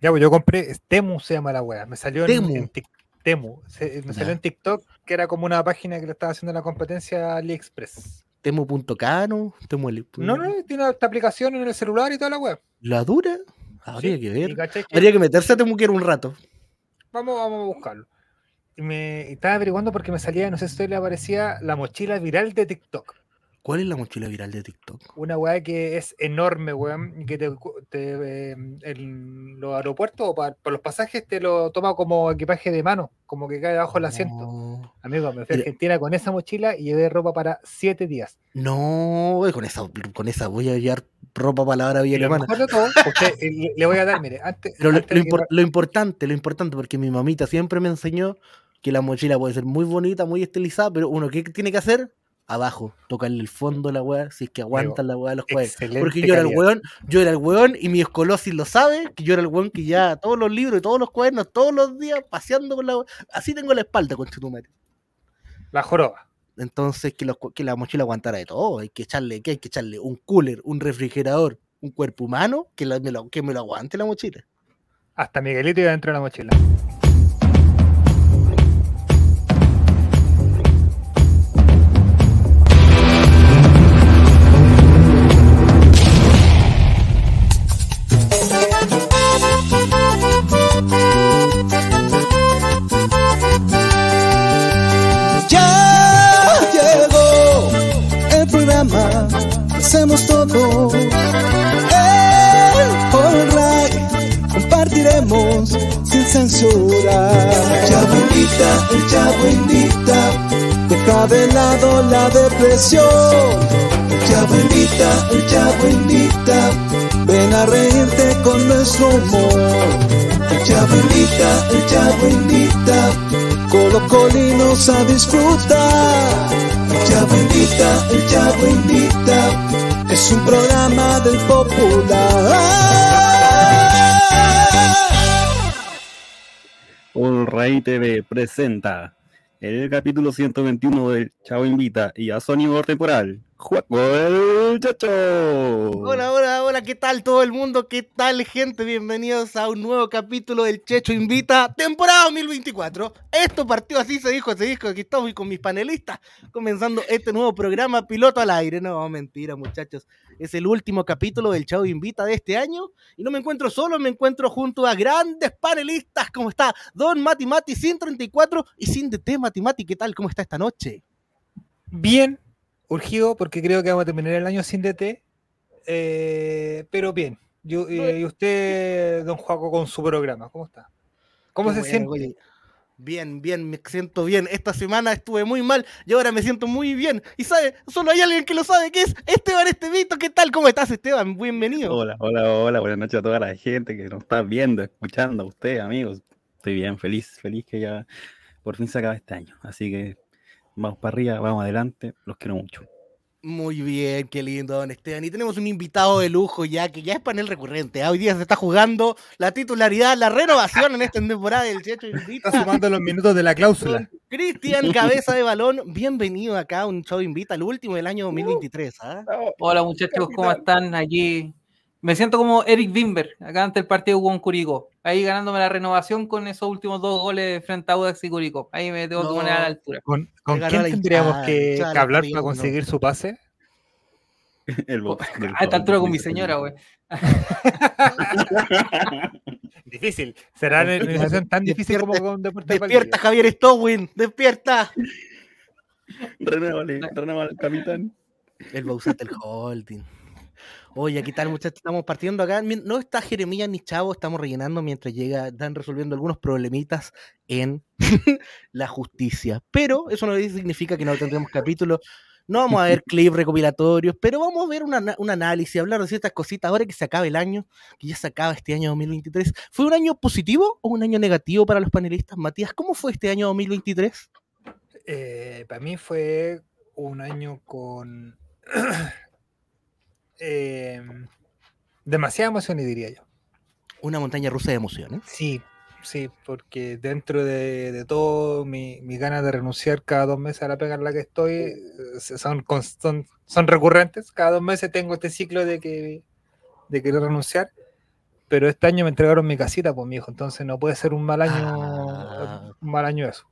Ya, pues yo compré, Temu se llama la wea, me salió en, Temu. en Temu, se- me salió en TikTok, que era como una página que le estaba haciendo la competencia AliExpress. Temo.cano, Temo el- No, no, tiene esta aplicación en el celular y toda la web. ¿La dura? Habría Sí, que ver. que- Habría que meterse a Temuquero un rato. Vamos, vamos a buscarlo. Y me y estaba averiguando porque me salía, no sé si le aparecía la mochila viral de TikTok. ¿Cuál es la mochila viral de TikTok? Una weá que es enorme, weón, que te, te, eh, en los aeropuertos o pa- por los pasajes te lo toma como equipaje de mano, como que cae debajo del asiento. No, Amigo, me fui a. Argentina con esa mochila y llevé ropa para siete días. no, con esa, con esa voy a llevar ropa para la hora lo alemana. todo, usted, eh, le, le voy a dar, mire, antes, Pero lo, antes impor- lo importante, lo importante, porque mi mamita siempre me enseñó que la mochila puede ser muy bonita, muy estilizada, pero uno, ¿qué tiene que hacer? Abajo, tocarle el fondo a la weá, si es que aguanta la weá de los cuadernos. excelente Porque yo era el weón, yo era el weón, y mi escolosis lo sabe, que yo era el weón que ya todos los libros y todos los cuadernos, todos los días, paseando con la weá. Así tengo la espalda, con madre. La joroba. Entonces, que, los que la mochila aguantara de todo. Hay que echarle, ¿qué hay que echarle? Un cooler, un refrigerador, un cuerpo humano, que, la- me, lo, que me lo aguante la mochila. Hasta Miguelito iba dentro de la mochila. El Chavo invita, deja de lado la depresión. El Chavo invita, el Chavo invita, ven a reírte con nuestro humor. El Chavo invita, el Chavo invita, colocolinos a disfrutar. El Chavo invita, el Chavo invita, es un programa del popular. All Ray TV presenta el capítulo 121 del Chavo Invita y a Sonido Temporal, Juaco el Chacho. Hola, hola, hola, ¿qué tal todo el mundo? ¿Qué tal, gente? Bienvenidos a un nuevo capítulo del Checho Invita, temporada 2024. Esto partió así, se dijo, se dijo. Aquí estamos con mis panelistas, comenzando este nuevo programa piloto al aire. No, mentira, muchachos. Es el último capítulo del Chavo Invita de este año. Y no me encuentro solo, me encuentro junto a grandes panelistas. ¿Cómo está? Don Mati Mati, 134 y sin DT Mati Mati. ¿Qué tal? ¿Cómo está esta noche? Bien, urgido, porque creo que vamos a terminar el año sin DT. eh, pero bien. Yo, eh, y usted, don Juaco, con su programa, ¿cómo está? ¿Cómo Qué se bueno, siente? oye. Bien, bien, me siento bien. Esta semana estuve muy mal y ahora me siento muy bien. Y sabe, solo hay alguien que lo sabe, que es Esteban Estevito. ¿Qué tal? ¿Cómo estás, Esteban? Bienvenido. Hola, hola, hola, buenas noches a toda la gente que nos está viendo, escuchando, a ustedes, amigos. Estoy bien, feliz, feliz que ya por fin se acaba este año. Así que vamos para arriba, vamos adelante, los quiero mucho. Muy bien, qué lindo, don Esteban. Y tenemos un invitado de lujo ya, que ya es panel recurrente. ¿ah? Hoy día se está jugando la titularidad, la renovación en esta temporada del Checho Invita. Está sumando los minutos de la cláusula. Cristian Cabeza de Balón, bienvenido acá a un show Invita, el último del año 2023. ¿ah? Hola muchachos, ¿cómo están? Aquí me siento como Eric Wimber, acá ante el partido con Curicó. Ahí ganándome la renovación con esos últimos dos goles frente a Audax y Curicó. Ahí me tengo que poner a la altura. ¿Con, con quién tendríamos hinchada, que, hinchada que la hablar para conseguir su pase? El del A esta altura con mi señora, güey. Difícil. Será una negociación tan difícil como con Deportes Despierta, Javier Stowin, despierta. Renuévale, renuévale al capitán. El Bausat, el holding. Oye, ¿qué tal, muchachos? Estamos partiendo acá. No está Jeremías ni Chavo, estamos rellenando mientras llega, están resolviendo algunos problemitas en la justicia. Pero eso no significa que no tendremos capítulos. No vamos a ver clips recopilatorios, pero vamos a ver un análisis, hablar de ciertas cositas ahora que se acabe el año, que ya se acaba este año 2023. ¿Fue un año positivo o un año negativo para los panelistas? Matías, ¿cómo fue este año 2023? Eh, para mí fue un año con eh, demasiada emoción, diría yo. Una montaña rusa de emociones. Sí, sí, porque dentro de, de todo mi, mis ganas de renunciar cada dos meses a la pega en la que estoy eh, son, son, son recurrentes. Cada dos meses tengo este ciclo de que de querer renunciar. pero este año me entregaron mi casita, pues mi hijo, entonces no puede ser un mal año, Ah. un mal año eso.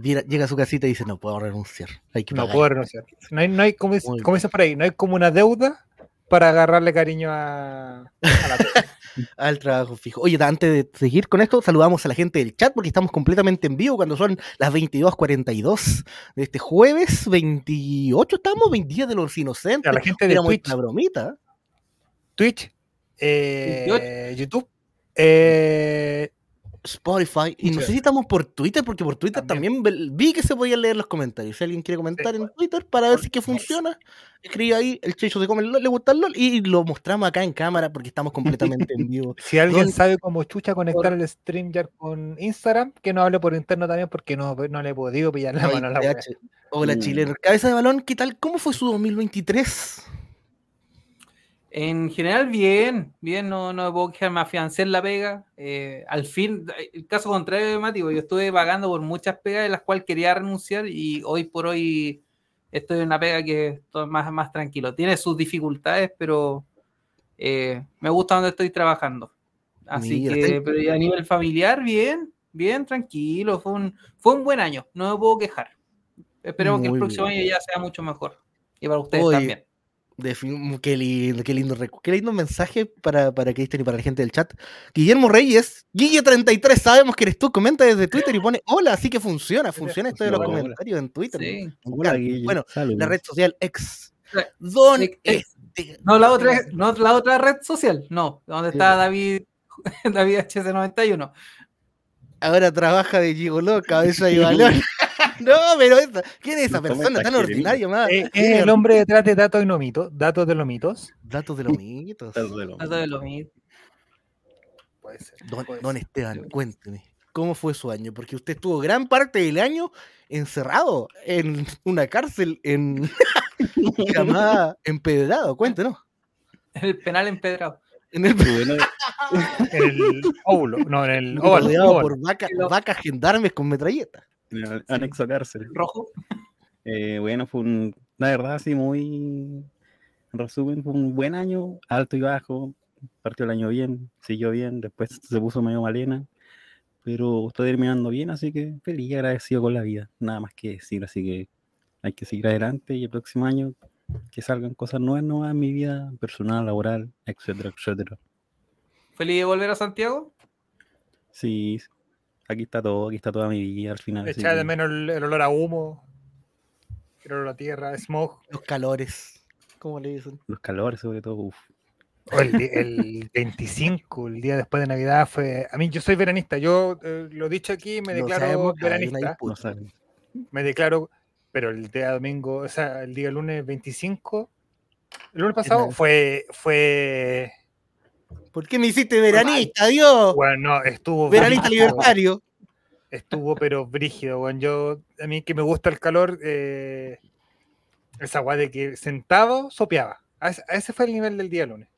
Llega a su casita y dice, no puedo renunciar. Hay que No pagar". puedo renunciar. No hay, no hay como, como dicen por ahí, no hay como una deuda para agarrarle cariño a, a la pega. al trabajo fijo. Oye, antes de seguir con esto, saludamos a la gente del chat porque estamos completamente en vivo cuando son las 22.42 de este jueves 28, estamos 20 días de los inocentes. A la gente de Twitch, una bromita. Twitch, eh, YouTube, eh, Spotify. Y no sé si estamos por Twitter, porque por Twitter también, vi que se podían leer los comentarios. Si alguien quiere comentar en Twitter para ver si es que funciona, escribe ahí, el Checho se come el LOL, le gusta el LOL, y lo mostramos acá en cámara porque estamos completamente en vivo. si alguien Don- sabe cómo chucha conectar el StreamYard con Instagram, que nos hable por interno también porque no, no le he podido pillar la mano a la Hola, Mm. chileno. Cabeza de balón, ¿qué tal? ¿Cómo fue su 2023? En general, bien, bien, no, no me puedo quejar, me afiancé en la pega. eh, al fin, el caso contrario de Mati, yo estuve pagando por muchas pegas de las cuales quería renunciar y hoy por hoy estoy en una pega que estoy más, más tranquilo. Tiene sus dificultades, pero eh, me gusta donde estoy trabajando. Así Mira, que, pero a nivel familiar, bien, bien, tranquilo. Fue un, fue un buen año, no me puedo quejar. Esperemos que el próximo bien. año ya sea mucho mejor. Y para ustedes Oye, también. De fin- qué lindo, qué lindo, qué lindo mensaje para, para Cristian y para la gente del chat. Guillermo Reyes, Guille33, sabemos que eres tú, comenta desde Twitter y pone hola, así que funciona, funciona esto de los Hola, hola. comentarios en Twitter. Sí. Hola. Bueno, Saludos. la red social ex. Eh, Don ex- este. No, la otra, no, la otra red social, no, donde Sí, está. David, David HC91. Ahora trabaja de gigoló, cabeza y balón. no, pero esa, ¿quién es esa persona tan ordinaria, más? Eh, es el hombre detrás de datos y no mitos, datos de los mitos. Datos de los mitos. Saludos de lo- Eso de lo mismo. Puede ser. Don, puede don ser. Esteban, cuénteme, ¿cómo fue su año? Porque usted estuvo gran parte del año encerrado en una cárcel en llamada Empedrado, cuéntenos. El penal empedrado. En el En el óvulo, no, en el óvalo. por vaca- vacas gendarmes con metralleta. En el anexo cárcel. Rojo. Eh, bueno, fue un, la verdad, sí, muy, en resumen, fue un buen año, alto y bajo, partió el año bien, siguió bien, después se puso medio malena, pero está terminando bien, así que feliz y agradecido con la vida, nada más que decir, así que hay que seguir adelante y el próximo año que salgan cosas nuevas, nuevas en mi vida personal, laboral, etcétera, etcétera. Feliz de volver a Santiago. Sí, aquí está todo, aquí está toda mi vida al final. Echar de menos el, el olor a humo, el olor a tierra, smog. Los calores, ¿cómo le dicen? los calores sobre todo, uff. O el, el 25, el día después de Navidad, fue. A mí, yo soy veranista. Yo eh, lo he dicho aquí, me declaro sabemos veranista. No. Me declaro, pero el día domingo, o sea, el día lunes 25, el lunes pasado fue. fue ¿Por qué me hiciste veranista, Dios? bueno, no, estuvo. Veranista brígido, libertario. Estuvo, pero brígido, bueno, Yo, a mí que me gusta el calor, eh, esa guay de que sentado sopeaba. A ese, a ese fue el nivel del día lunes.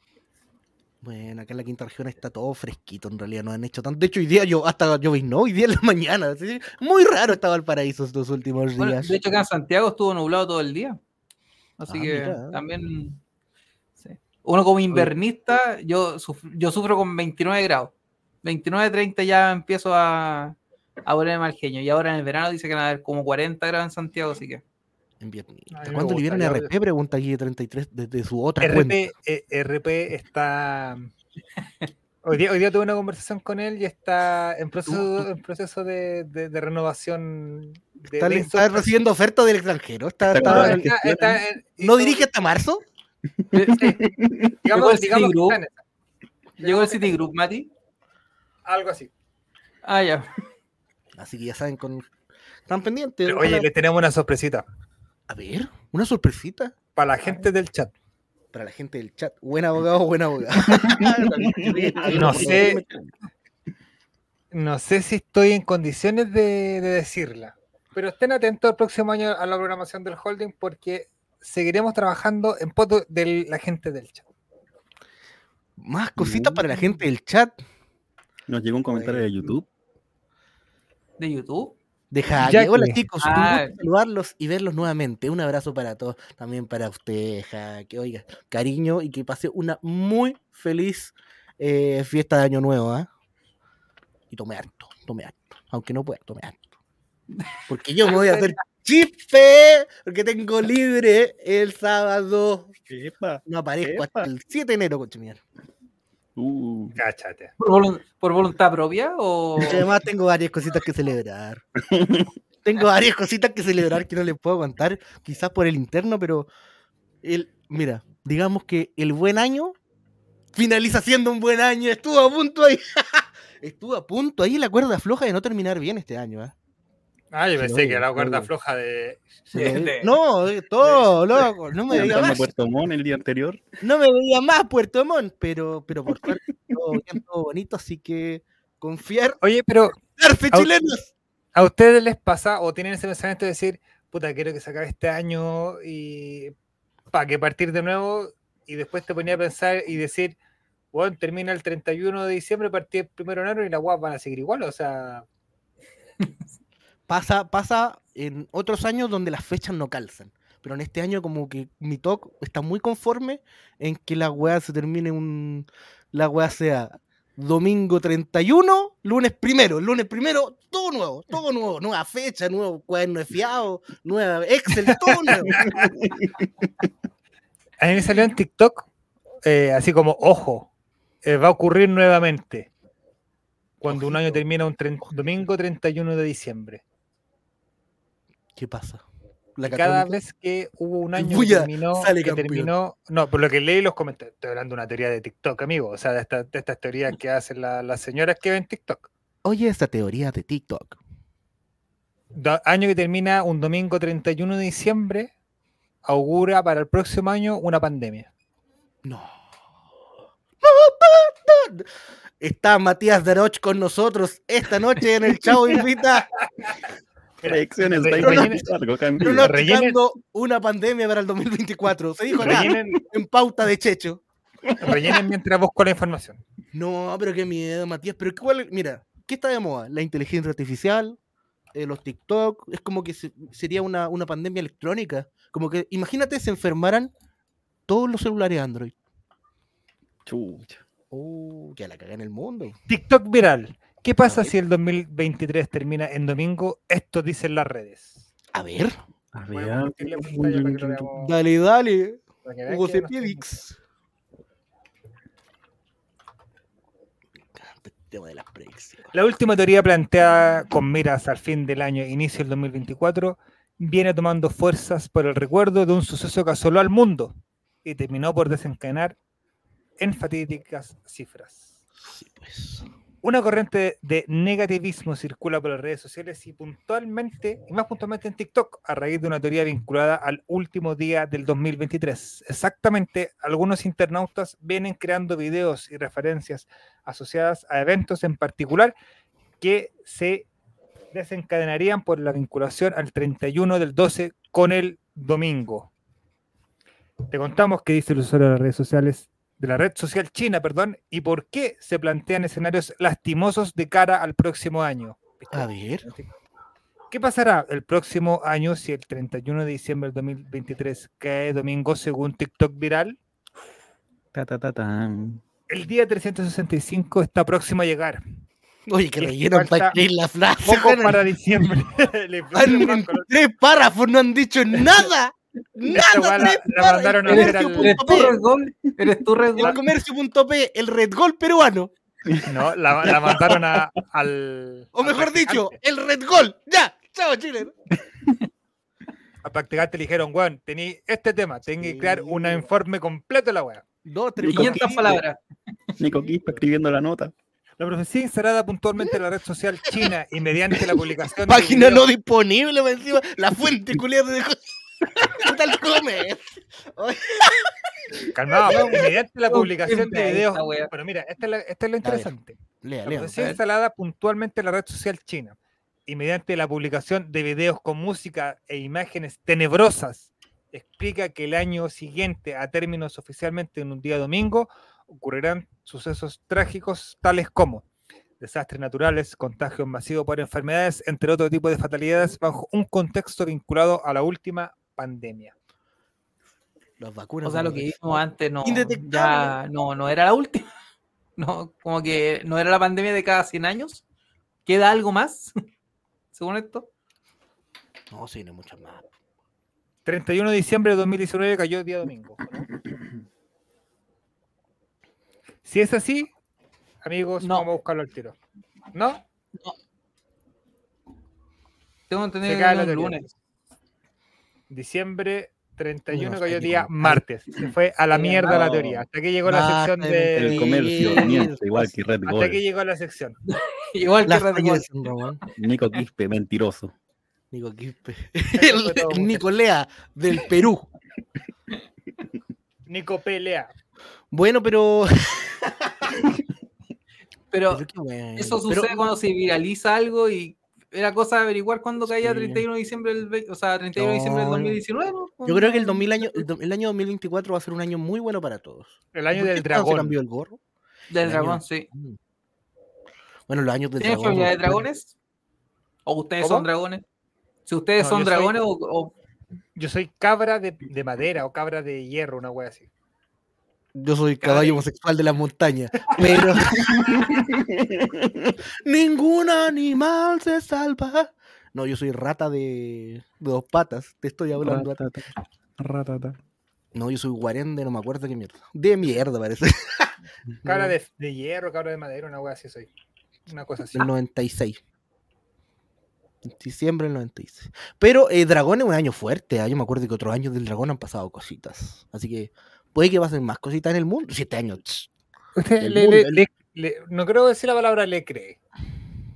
Bueno, acá en la quinta región está todo fresquito, en realidad no han hecho tanto. De hecho, hoy día yo hasta lloviznó, hoy día en la mañana. Muy raro estaba el paraíso estos últimos Bueno, días. de hecho, acá en Santiago estuvo nublado todo el día. Así Ah, que mira. también. Uno como invernista, yo, suf- yo sufro con 29 grados. 29, 30 ya empiezo a, a ponerme mal genio. Y ahora en el verano dice que van a haber como 40 grados en Santiago, así que. En vietnamita. A mí me ¿Cuándo liberan RP? Pregunta aquí 33 desde su otra cuenta. RP, eh, RP está. Hoy día, hoy día tuve una conversación con él y está en proceso, en proceso de, de- de renovación. De, Está, de recibiendo ofertas del extranjero. Está, Está está- No, con la está- está en- ¿No hizo- dirige hasta marzo? Sí, digamos, el digamos que Citigroup. Llegó el Citigroup, Mati. Algo así. Ah, ya. Así que ya saben, con... están pendientes. Pero, oye, ojalá- le tenemos una sorpresita A ver, una sorpresita para la gente del chat. para la gente del chat. Buen abogado, buen abogado. No sé. No sé si estoy en condiciones de, de decirla, pero estén atentos el próximo año a la programación del holding porque seguiremos trabajando en pos de la gente del chat. Más cositas para la gente del chat. Nos llegó un comentario de YouTube. ¿De YouTube? De Jaque. Hola chicos, un Ah. gusto saludarlos y verlos nuevamente. Un abrazo para todos, también para usted, Jaque. Oiga, cariño y que pase una muy feliz eh, fiesta de Año Nuevo, ¿ah? Y tomé harto, tomé harto. Aunque no pueda, tomé harto. Porque yo me voy a hacer chispe, porque tengo libre el sábado. Epa. No aparezco hasta el 7 de enero, coche mierda. Uh, Cáchate. ¿Por, volun- por voluntad propia o...? Y Además tengo varias cositas que celebrar. tengo varias cositas que celebrar que no les puedo contar, quizás por el interno, pero el, mira, digamos que el buen año finaliza siendo un buen año. Estuvo a punto ahí. Estuvo a punto ahí la cuerda floja de no terminar bien este año. ¿eh? Ah, yo pensé que obvio, la cuerda floja de. No, todo, loco. No me veía más. Puerto Montt el día anterior. No me veía más Puerto Montt, pero, pero por suerte todo bien, todo bonito, así que confiar. Oye, pero ¡Darse Au- chilenos! ¿a ustedes les pasa o tienen ese pensamiento de decir, puta, quiero que se acabe este año y para que partir de nuevo y después te ponía a pensar y decir, bueno, termina el 31 de diciembre, partir el 1 de enero y las guapas van a seguir igual, o sea, Pasa, pasa en otros años donde las fechas no calzan. Pero en este año como que mi talk está muy conforme en que la weá se termine un... La weá sea domingo 31, lunes primero. Lunes primero, todo nuevo, todo nuevo. Nueva fecha, nuevo cuaderno de fiado, nueva Excel, todo nuevo. a mí me salió en TikTok, eh, así como, ojo, eh, va a ocurrir nuevamente cuando un año termina un domingo 31 de diciembre. ¿Qué pasa? La cada vez que hubo un año que terminó, sale que campeón. terminó, no, por lo que leí los comentarios, estoy hablando de una teoría de TikTok, amigo, o sea, de, esta- de estas teorías que hacen la- las señoras que ven TikTok. Oye, esta teoría de TikTok. Año que termina un domingo 31 de diciembre, augura para el próximo año una pandemia. No. Está Matías Daroch con nosotros esta noche en el Chavo Invita, Predicciones Re- 2024, cambio. Rellenen- pronosticando una pandemia para el 2024. Se dijo acá, Rellenen, en pauta de Checho. rellenen mientras busco la información. No, pero qué miedo, Matías. Pero cuál, mira, ¿qué está de moda? La inteligencia artificial, eh, los TikTok, es como que se- sería una, una pandemia electrónica. Como que, imagínate, se enfermaran todos los celulares Android. Chucha. Oh, que la caga en el mundo. TikTok viral. ¿Qué pasa si el 2023 termina en domingo? Esto dicen las redes. A ver, A ver. veamos, dale, dale. Hugo tema de las predicciones. La última teoría planteada con miras al fin del año, inicio del 2024, viene tomando fuerzas por el recuerdo de un suceso que asoló al mundo y terminó por desencadenar en fatídicas cifras. Sí, pues. Una corriente de negativismo circula por las redes sociales y puntualmente, y más puntualmente en TikTok, a raíz de una teoría vinculada al último día del 2023. Exactamente, algunos internautas vienen creando videos y referencias asociadas a eventos en particular que se desencadenarían por la vinculación al 31 del 12 con el domingo. Te contamos qué dice el usuario de las redes sociales de la red social china, perdón, y por qué se plantean escenarios lastimosos de cara al próximo año. A ver. ¿Qué pasará el próximo año si el 31 de diciembre del 2023 cae domingo según TikTok viral? Ta, ta, ta, tan. El día 365 está próximo a llegar. Oye, que rellenan para escribir la frase. Poco para diciembre. En tres párrafos, no han dicho nada. Nada, la- mandaron a hacer al- ¿Eres punto tú P, Red Gol? ¿Eres tú Red El Gol? comercio.p, el Red Gol peruano. No, la, la mandaron a- al. O mejor dicho, el Red Gol. Ya, chao Chile. Al practicante le dijeron, weón, tení este tema, tengo que crear un informe completo de la weá. Dos, tres, 500 cuatro, palabras. Nico Quispe escribiendo la nota. La profecía instalada puntualmente en la red social china y mediante la publicación. de Página no disponible, encima. La fuente culiada de. ¿Qué tal comer? Calmado, mediante la publicación de videos. Pero mira, esta es, la- esta es lo interesante. Lea, La lea. profecía instalada puntualmente en la red social china y mediante la publicación de videos con música e imágenes tenebrosas, explica que el año siguiente, a términos oficialmente en un día domingo, ocurrirán sucesos trágicos tales como desastres naturales, contagios masivos por enfermedades, entre otro tipo de fatalidades, bajo un contexto vinculado a la última pandemia. Las vacunas. O sea, lo que no- vimos antes no, ya no, no era la última. No, como que no era la pandemia de cada 100 años. ¿Queda algo más? Según esto. No, sí, no hay muchas más. 31 de diciembre de 2019 cayó día domingo. ¿no? Si es así, amigos, No. vamos a buscarlo al tiro. ¿No? Tengo Se entendido que el teoría. lunes. Diciembre 31 No, cayó día martes. Se fue a la mierda la teoría. Hasta que llegó la sección de. El comercio miente igual que Red Hasta que llegó la sección. Igual que Red Ramón. Nico Quispe, mentiroso. Nico Quispe. El. Nicolea del Perú. Nico Pelea. Bueno, pero. Pero pero qué bueno. eso Pero- sucede cuando se viraliza algo y era cosa de averiguar cuándo caía Sí. 31 de diciembre del, ve- o sea, 31 de diciembre del No, 2019. ¿no? Yo creo que el, 2000 año, el, el año 2024 va a ser un año muy bueno para todos. El año ¿Por del Esteban se dragón. cambió el gorro? Del el dragón, año- sí. Bueno, los años del ¿Tienen dragón. familia de dragones? ¿O ustedes ¿Cómo? son dragones? Si ustedes No, son soy- dragones o, o- Yo soy cabra de, de madera o cabra de hierro, una wea así. Yo soy caballo homosexual de las montañas, pero ningún animal se salva. No, yo soy rata de, de dos patas, te estoy hablando. Ratata, ratata. No, yo soy guarén de no me acuerdo qué mierda. De mierda parece. Cabra de, de hierro, cabra de madera, una wea así soy. Una cosa así. Del 96. En Diciembre del 96. Pero eh, Dragón es un año fuerte. ah, Yo me acuerdo que otros años del Dragón han pasado cositas. Así que puede que pasen más cositas en el mundo. Siete años. tss. Usted del le- mundo, le- el- le- le- no creo decir la palabra le cree,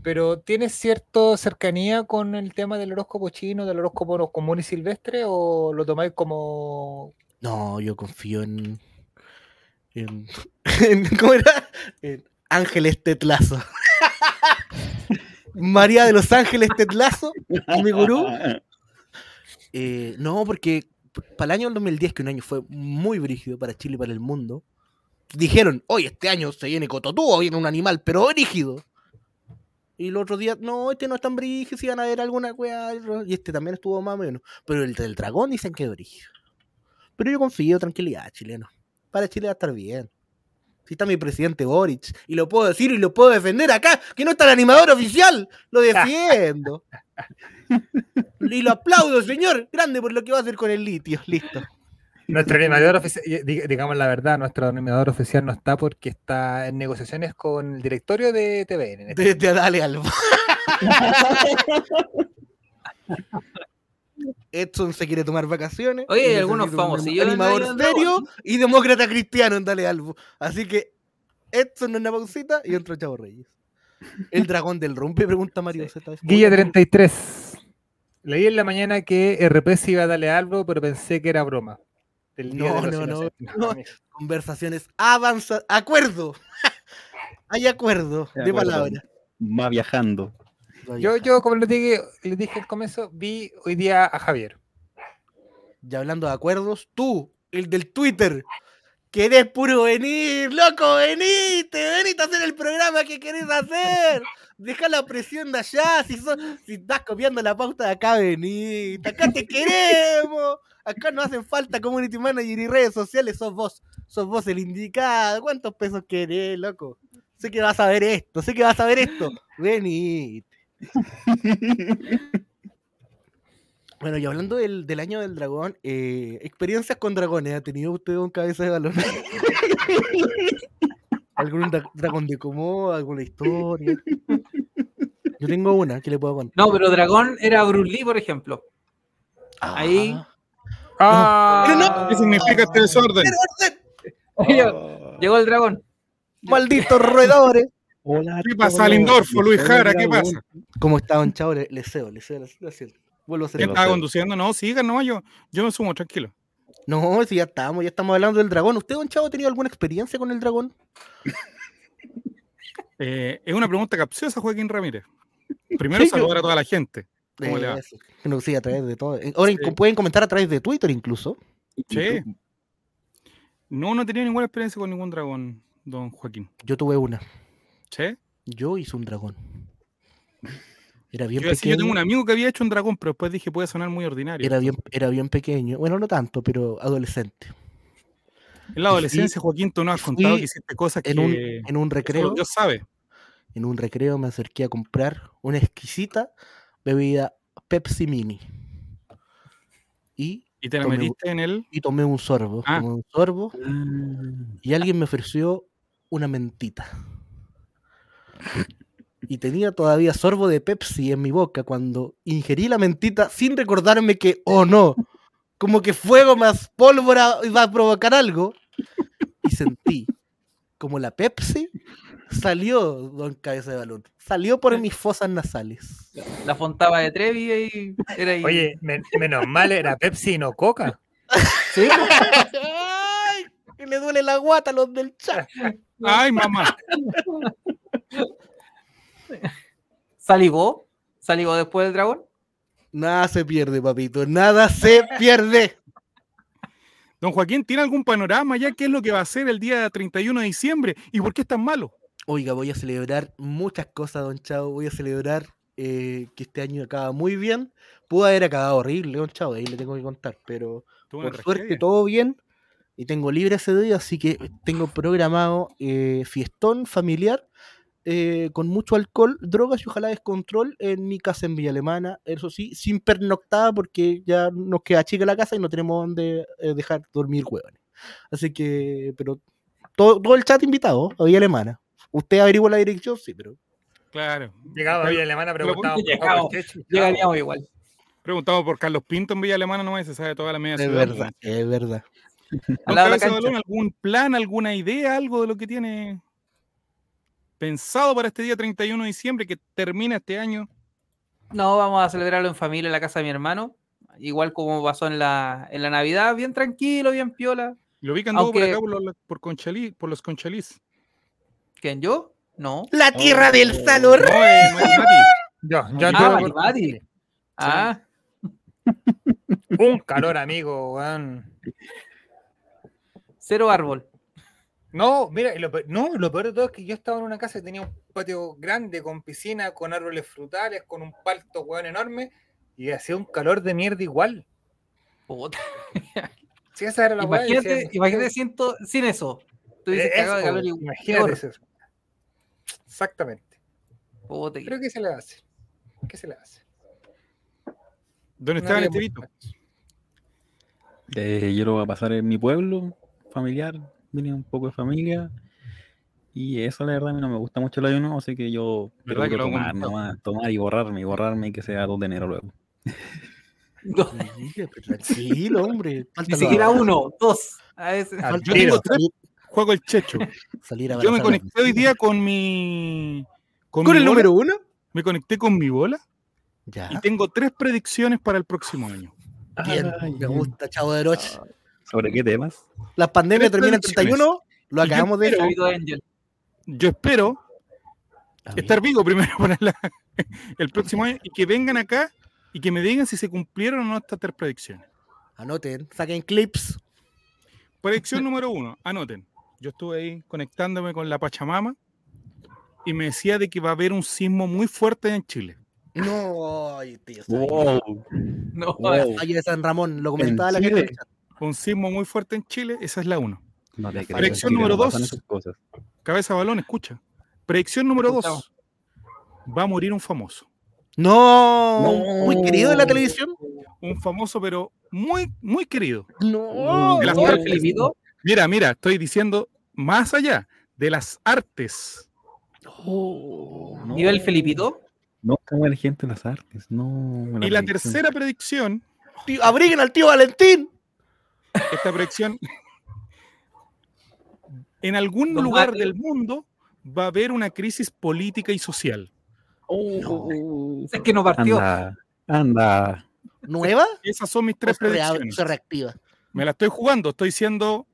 pero ¿tiene cierta cercanía con el tema del horóscopo chino, del horóscopo común y silvestre, o lo tomáis como No, yo confío en. en, en- ¿Cómo era? En Ángeles Tetlazo. María de los Ángeles Tetlazo, mi gurú. Eh, no, porque para el año 2010, que un año fue muy brígido para Chile y para el mundo, dijeron, hoy este año se viene Cototúo, viene un animal, pero brígido. Y el otro día, no, este no es tan brígido, si van a ver alguna weá. Y este también estuvo más o menos. Pero el del dragón dicen que es brígido. Pero yo confío, tranquilidad, chileno. Para Chile va a estar bien. Si está mi presidente Boric, y lo puedo decir y lo puedo defender acá, que no está el animador oficial, lo defiendo. y lo aplaudo, señor, grande por lo que va a hacer con el litio. Listo. nuestro animador oficial? di- Digamos la verdad, nuestro animador oficial no está porque está en negociaciones con el directorio de TVN. este De, de dale algo. Edson se quiere tomar vacaciones. Oye, hay algunos famosillos en Animador serio y demócrata cristiano en Dale Albo. Así que Edson en una pausita y otro Chavo Reyes. El dragón del rumpe, pregunta Mario. Sí. Z. Guilla 33. Leí en la mañana que RP se iba a darle algo, pero pensé que era broma. No, no, no, no. Conversaciones avanza. Acuerdo. Hay acuerdo De de, acuerdo. palabra. Va viajando. Yo, yo, como les dije, les dije al comienzo, vi hoy día a Javier. Ya hablando de acuerdos, tú, el del Twitter, querés puro venir, loco, venite, venite a hacer el programa que querés hacer. Deja la presión de allá, si, si estás copiando la pauta de acá, venite, acá te queremos. Acá no hacen falta community manager y redes sociales, sos vos, sos vos el indicado. ¿Cuántos pesos querés, loco? Sé que vas a ver esto, sé que vas a ver esto. Venite. Bueno, y hablando del, del año del dragón, eh, experiencias con dragones, ¿ha tenido usted un cabeza de balón? ¿Algún dra- dragón de Komodo? ¿Alguna historia? Yo tengo una que le puedo contar. No, pero Dragón era Bruce Lee, por ejemplo. ahí- Ah. Pero no- ¿Qué significa este desorden? Llegó el dragón. ¡Malditos roedores! Hola, ¿Qué pasa, Lindorfo, Luis Jara? ¿Qué pasa? ¿Cómo está, don Chavo? Le, le cedo, le cedo, le cedo. Vuelvo a hacer. ¿Quién lo estaba conduciendo? No, sigan, no, yo, yo me sumo, tranquilo. No, si ya estamos, ya estamos hablando del dragón. ¿Usted, don Chavo, ha tenido alguna experiencia con el dragón? Eh, es una pregunta capciosa, Joaquín Ramírez. Primero, Sí, saludar a toda la gente. ¿Cómo le va? Nos sigue a través de todo. Eh, Ahora Sí. pueden comentar a través de Twitter incluso. Sí. No, no he tenido ninguna experiencia con ningún dragón, don Joaquín. Yo tuve una. ¿Sí? Yo hice un dragón. Era bien Yo, decir, yo pequeño. tengo un amigo que había hecho un dragón, pero después dije puede sonar muy ordinario. Era bien, era bien pequeño. Bueno, no tanto, pero adolescente. En la adolescencia, Joaquín, tú no has contado que hiciste cosas que En un, en un recreo, Dios sabe. en un recreo me acerqué a comprar una exquisita bebida Pepsi Mini. Y, Y te la Tomé- metiste en el. y tomé un sorbo. Ah. Tomé un sorbo Ah, y alguien me ofreció una mentita. Y tenía todavía sorbo de Pepsi en mi boca cuando ingerí la mentita sin recordarme que, oh no, como que fuego más pólvora iba a provocar algo. Y sentí como la Pepsi salió, don Cabeza de Balón, salió por mis fosas nasales. La fontaba de Trevi y era ahí. Oye, men- menos mal era Pepsi y no Coca. ¿Sí? ¡Ay! Que le duele la guata a los del chat. ¡Ay, mamá! ¿Salivó? ¿Salivó después del dragón? Nada se pierde, papito, nada se pierde. Don Joaquín, ¿tiene algún panorama ya? ¿Qué es lo que va a hacer el día 31 de diciembre? ¿Y por qué es tan malo? Oiga, voy a celebrar muchas cosas, don Chavo. Voy a celebrar eh, que este año acaba muy bien. Pudo haber acabado horrible, don Chavo, ahí le tengo que contar, pero Tuvo por suerte tragedia. todo bien. Y tengo libre ese día, así que tengo programado eh, fiestón familiar eh, con mucho alcohol, drogas y ojalá descontrol en mi casa en Villa Alemana. Eso sí, sin pernoctada porque ya nos queda chica la casa y no tenemos donde eh, dejar dormir huevones. Así que, pero todo, todo el chat invitado a Villa Alemana. Usted averigua la dirección, sí, pero Claro. Llegaba a Villa Alemana, Chechi. Llegaríamos igual. Preguntamos por Carlos Pinto en Villa Alemana y se sabe toda la media es ciudad. verdad, es verdad. De la ¿Algún plan, alguna idea, algo de lo que tiene pensado para este día 31 de diciembre que termina este año? No, vamos a celebrarlo en familia en la casa de mi hermano. Igual como pasó en la, en la Navidad, bien tranquilo, bien piola. Lo vi que anduvo por acá por los, por Conchalí- por los conchalís. ¿Quién yo? No. La tierra del salor. No, eh, Mati. Yo, yo Ah, Mati. Ah, Un calor, amigo, weón. cero árbol. No, mira, lo, pe- no, lo peor de todo es que yo estaba en una casa que tenía un patio grande, con piscina, con árboles frutales, con un palto, weón, enorme, y hacía un calor de mierda igual. Puta. Sí, esa era la Imagínate, decía, imagínate siento, sin eso. Tú dices de calor imagínate peor. eso. Exactamente. Puta que- Pero ¿qué se le hace? ¿Qué se le hace? No Esteban hablemos Estevito. eh, yo lo voy a pasar en mi pueblo familiar. Vine un poco de familia. Y eso, la verdad, a mí no me gusta mucho el ayuno, así que yo ¿Verdad que lo tomar, nomás, tomar y borrarme, y borrarme y que sea 2 de enero luego. No, Tranquilo, hombre. Falta ni siquiera uno, dos. A veces. Al falta Yo tengo tres juego el checho. salir a Yo me conecté hoy día con mi. ¿Con mi el bola. número uno? Me conecté con mi bola Ya. y tengo tres predicciones para el próximo año. Bien, Ay, me gusta, chavo de noche. ¿Sobre qué temas? La pandemia termina en predicciones. 31, lo yo acabamos de Angel. Yo espero A ver. estar vivo primero para la- el próximo año y que vengan acá y que me digan si se cumplieron o no estas tres predicciones. Anoten, saquen clips. Predicción número uno, anoten. Yo estuve ahí conectándome con la Pachamama y me decía de que va a haber un sismo muy fuerte en Chile. No, ay, tío. Wow, No, wow. De San Ramón, lo comentaba la gente. Un sismo muy fuerte en Chile, esa es la uno. No te creo. Predicción número no pasan dos. esas cosas. Cabeza balón, escucha. Predicción número Escuchamos. dos. Va a morir un famoso. No, No. muy querido en la televisión. Un famoso, pero muy, muy querido. No, De las ¿No, el artes. Felipito? Mira, mira, estoy diciendo más allá de las artes. No, ¿Nivel Felipito? Nunca muere gente en las artes. No. Y la tercera predicción, Tío, abriguen al tío Valentín. Esta predicción, en algún Don lugar del mundo va a haber una crisis política y social. Es que no partió. Anda, anda. ¿Nueva? Esas son mis ¿O tres se, predicciones. se reactiva? Me la estoy jugando, estoy siendo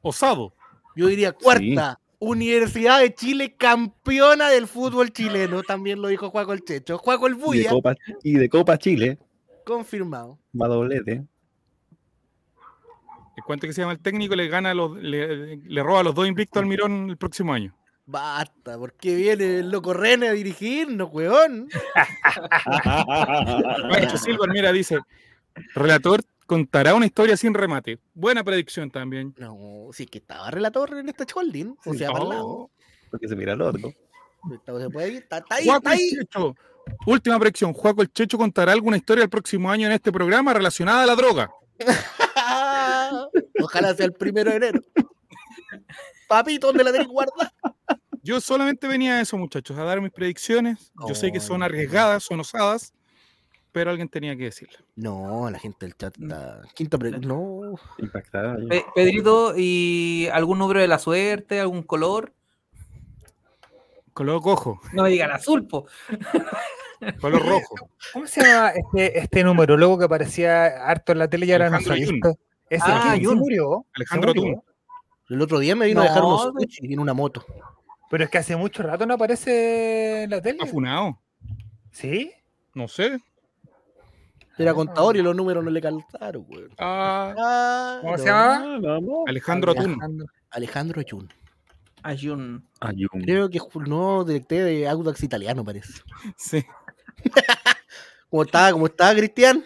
osado. Yo diría cuarta. Universidad de Chile campeona del fútbol chileno. También lo dijo Juaco el Checho. Juaco el Y de, Buya, Copa, y de Copa Chile, confirmado. va doblete. El cuento que se llama el técnico le gana los, le, le roba a los dos invictos al Mirón el próximo año. Basta, porque viene el loco René a dirigirnos, weón. Pancho Silva, mira, dice, relator, contará una historia sin remate. Buena predicción también. No, sí que estaba relator en este holding. O sea, para el Oh. lado. Porque se mira el otro. Está- se puede ir, Está, está ahí, Juaco está ahí. Checho. Última predicción. Juaco el Checho contará alguna historia el próximo año en este programa relacionada a la droga. Ojalá sea el primero de enero. Papito, ¿dónde la tenés guardada? Yo solamente venía a eso, muchachos, a dar mis predicciones. Yo sé que son Ay. arriesgadas, son osadas, pero alguien tenía que decirlo. No, la gente del chat está. Quinta pre- No. Impactada. Pe- Pedrito, ¿y algún número de la suerte? ¿Algún color? Color cojo, No me digan azul, po. color rojo. ¿Cómo se llama este, este número? Luego que aparecía harto en la tele y ahora no se ha Alejandro visto. Ese Ah, ¿quién? se murió. se Alejandro murió. Tun. El otro día me vino a dejar No, unos güey. sushi en una moto. Pero es que hace mucho rato no aparece en la tele. Está funado. ¿Sí? No sé. Era contador y los números no le calzaron, güey. Ah, Ah, ¿Cómo se no. llama? Ah. Alejandro Tun. Alejandro. Ayun. Ayun. Ayun. Creo que nuevo director de Audax italiano, parece. Sí. ¿Cómo está? ¿Cómo está, Cristian?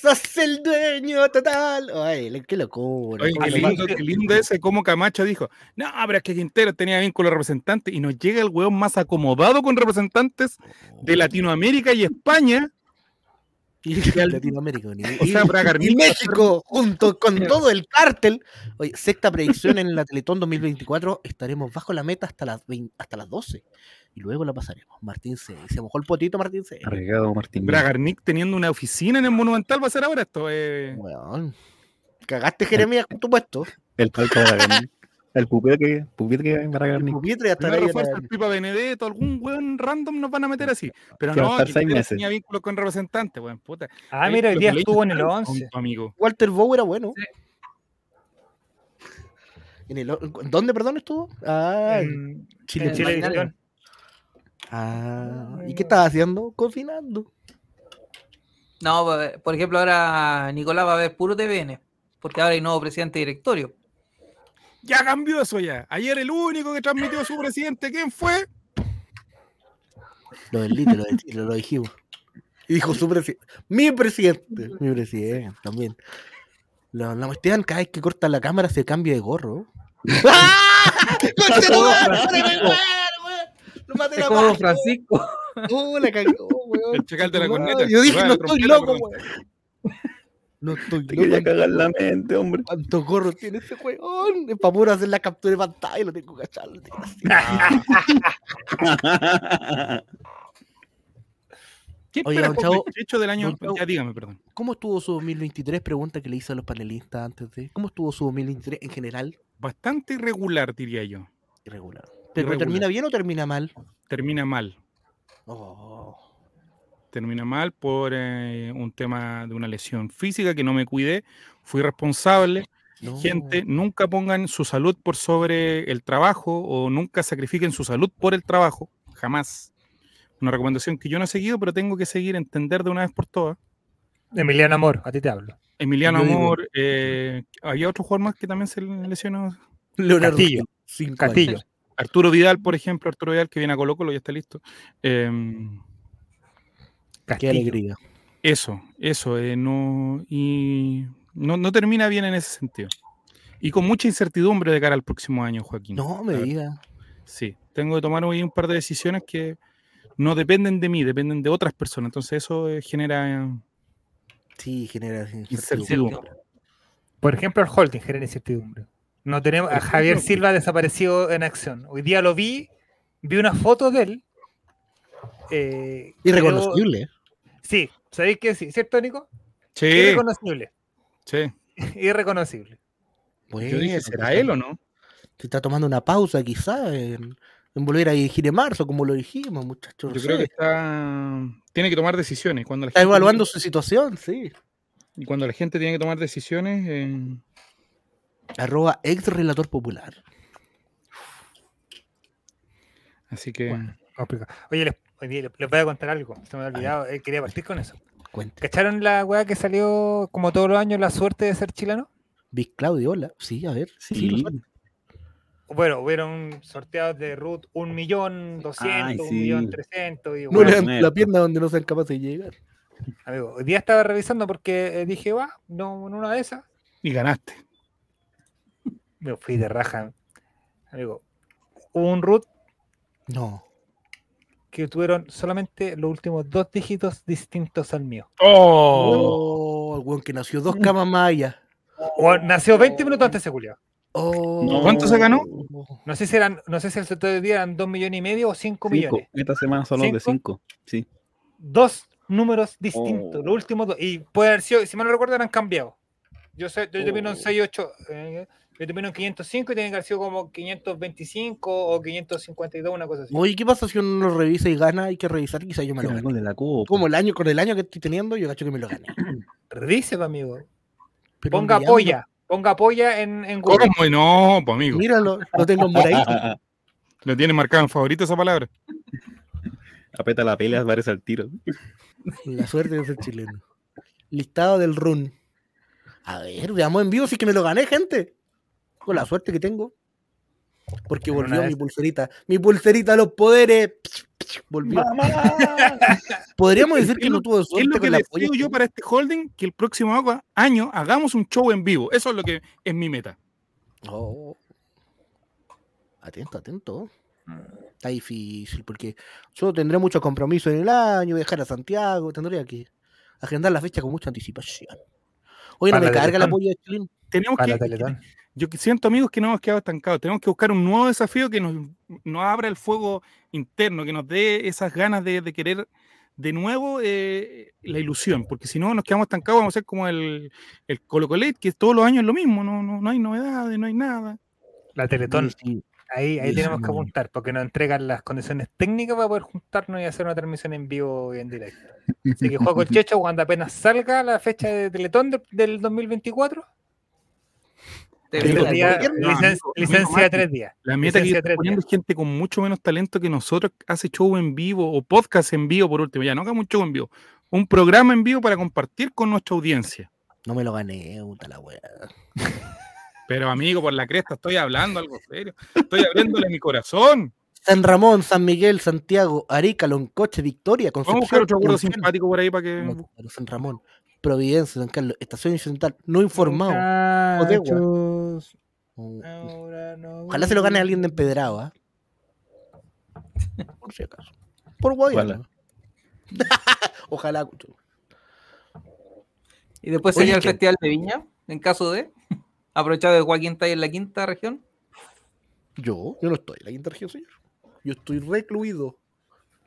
¡Sos el dueño total! Ay, qué locura. Oye, ¿Cómo qué lindo, qué lindo ese como Camacho dijo, no, pero es que Quintero tenía vínculo representante y nos llega el weón más acomodado con representantes de Latinoamérica y España. Y Latinoamérica. O sea, y México, junto con todo el cártel. Oye, sexta predicción en la Teletón 2024, estaremos bajo la meta hasta las 20 hasta las 12. Y luego la pasaremos. Martín C. Se mojó el potito, Martín C. Arriesgado Martín. Bragarnik teniendo una oficina en el Monumental va a ser ahora esto. eh. Weón. Cagaste, Jeremías, con tu puesto. El palco Bragarnik. El pupitre, pupitre El Bragarnik. pupitre hasta ahí refuerzo, el Pipa Benedetto, algún weón random nos van a meter así. Pero Que no, meses. tenía vínculos con representantes, weón, puta. Ah, Ahí mira, hoy día que estuvo en el hizo 11. tonto, amigo. Walter Bow era bueno. Sí. ¿En el, ¿Dónde, perdón, estuvo? Ah, en En Chile. en Chilevisión. Ah, ¿y qué estaba haciendo? Cocinando. No, por- ejemplo, ahora Nicolás va a ver puro TVN, porque ahora hay nuevo presidente de directorio. Ya cambió eso ya. Ayer el único que transmitió a su presidente, ¿quién fue? Lo del Lite, lo lo dijimos. Y dijo su presidente. Mi presidente. Mi presidente también. La, la Esteban cada vez que corta la cámara se cambia de gorro. ¡Ah! ¡Concha tu madre, weón, weón! ¡Lo maté Es la como paja, Francisco. ¡Oh, la cagó, weón! El chacal de la corneta. Yo dije, no estoy loco, weón. No estoy Te quería loco. cagar la mente, hombre. ¿Cuántos gorros tiene ese weón? Es para poder hacer la captura de pantalla, lo tengo que cachar. lo tengo así. ¿Qué Oye, don Chavo, del Checho del año? don Chavo. Ya dígame, perdón. ¿Cómo estuvo su 2023? Pregunta que le hice a los panelistas antes de. ¿Cómo estuvo su 2023 en general? Bastante irregular, diría yo. Irregular. ¿Pero Irregular. termina bien o termina mal? Termina mal. Oh. Termina mal por eh, un tema de una lesión física que no me cuidé. Fui responsable. No. Gente, nunca pongan su salud por sobre el trabajo o nunca sacrifiquen su salud por el trabajo. Jamás. Una recomendación que yo no he seguido, pero tengo que seguir, entender de una vez por todas. Emiliano Amor, a ti te hablo. Emiliano Yo Amor, eh, había otro jugador más que también se lesionó. Leonardo Castillo. Castillo. Arturo Vidal, por ejemplo, Arturo Vidal que viene a Colo Colo, ya está listo. Em, Qué alegría. Eso, eso, eh, no, y no, no termina bien en ese sentido. Y con mucha incertidumbre de cara al próximo año, Joaquín. No me diga. Sí, tengo que tomar hoy un par de decisiones que no dependen de mí, dependen de otras personas. Entonces eso eh, genera Sí, genera incertidumbre. incertidumbre. Por ejemplo, el holding genera incertidumbre. No tenemos a Javier Silva desaparecido en acción. Hoy día lo vi, vi una foto de él. eh, creo- Irreconocible. ¿eh? Sí, ¿sabéis que sí? ¿Cierto, Nico? Sí, Irreconocible. sí. Irreconocible. Yo dije, ¿será él o no? Se está tomando una pausa quizá en, en volver a dirigir en marzo, como lo dijimos, muchachos. Yo creo que está, tiene que tomar decisiones. Cuando la Está gente evaluando su situación, sí. y cuando la gente tiene que tomar decisiones, eh, Arroba ex relator popular. así que Bueno. Oye, les, voy a contar algo. Se me había olvidado. eh, quería partir con eso. Cuente. ¿Cacharon la weá que salió como todos los años la suerte de ser chileno? Big Claudio, hola. Sí, a ver. Sí, Sí. Bueno, hubieron sorteados de Ruth un millón doscientos, Ay, un sí. millón trescientos y No levanten la muerto. pierna donde no sean capaces de llegar. Amigo, hoy día estaba revisando porque eh, dije, va, no, en una de esas. Y ganaste. Me fui de raja. Amigo, hubo un root No. que tuvieron solamente los últimos dos dígitos distintos al mío. ¡Oh! Oh, el weón que nació dos camas más allá. O nació 20 minutos antes de Julio. Oh. ¿Cuánto se ganó? No sé si eran, no sé si el sector de día eran 2 millones y medio o 5 Cinco. millones. Esta semana son los de ¿Cinco? 5. Sí. Dos números distintos, Oh. los últimos dos. Y puede haber sido, si mal no recuerdo, eran cambiados. Yo sé, yo termino en Oh. 6, 8, eh, yo termino en 505 y tienen que haber sido como 525 o 552, una cosa así. Oye, ¿qué pasa si uno lo revisa y gana? Hay que revisar, quizás yo me lo gane. la. Como el año, con el año que estoy teniendo, yo cacho que me lo gané. Revise, pa, amigo. Pero Ponga polla. Ponga polla en, en Google. ¿Cómo? No, pues amigo. Míralo, lo tengo en moradito. Lo tiene marcado en favorito esa palabra. Apeta la pelea, aparece al tiro. La suerte de ser chileno. Listado del run. A ver, veamos en vivo si es que me lo gané, gente. Con la suerte que tengo. Porque volvió una mi pulserita. Mi pulserita de los poderes. Volvió. Podríamos decir que no tuvo ¿Qué es suerte lo que polla digo yo para este holding? Que el próximo año hagamos un show en vivo. Eso es lo que es mi meta. Oh. Atento, atento. Está difícil porque yo tendré mucho compromiso en el año, viajar a Santiago, tendría que agendar la fecha con mucha anticipación. Hoy no me carga la polla de Chilín. Tenemos Para que. Yo siento, amigos, que no hemos quedado estancados. Tenemos que buscar un nuevo desafío que nos, nos abra el fuego interno, que nos dé esas ganas de, de querer de nuevo eh, la ilusión, porque si no nos quedamos estancados, vamos a ser como el, el Colo Colet, que todos los años es lo mismo, no, no, no hay novedades, no hay nada. La Teletón. Sí, Ahí, ahí Sí, tenemos que apuntar, porque nos entregan las condiciones técnicas para poder juntarnos y hacer una transmisión en vivo y en directo. Así que juego el Checho cuando apenas salga la fecha de Teletón del, del 2024. Te no, licen- licencia de tres días. La meta que Licencia está tres poniendo es gente con mucho menos talento que nosotros hace show en vivo o podcast en vivo por último. Ya no hagamos un show en vivo, un programa en vivo para compartir con nuestra audiencia. No me lo gané, puta la wea. Pero amigo, por la cresta, estoy hablando algo serio. Estoy abriéndole mi corazón. San Ramón, San Miguel, Santiago, Arica, Loncoche, Victoria, Vamos a buscar Concepción, otro acuerdo Concepción, simpático por ahí para que. Claro, San Ramón, Providencia, San Carlos, Estación Incidental, no informado. Muchachos, Oh, ahora no Ojalá se lo gane alguien de empedrado, ¿ah? Por si acaso. Por Guayana. Ojalá. cucho. Y después sería el que- Festival de Viña, en caso de. Aprovechado de Joaquín está ahí en la quinta región. Yo, yo no estoy en la quinta región, señor. Yo estoy recluido.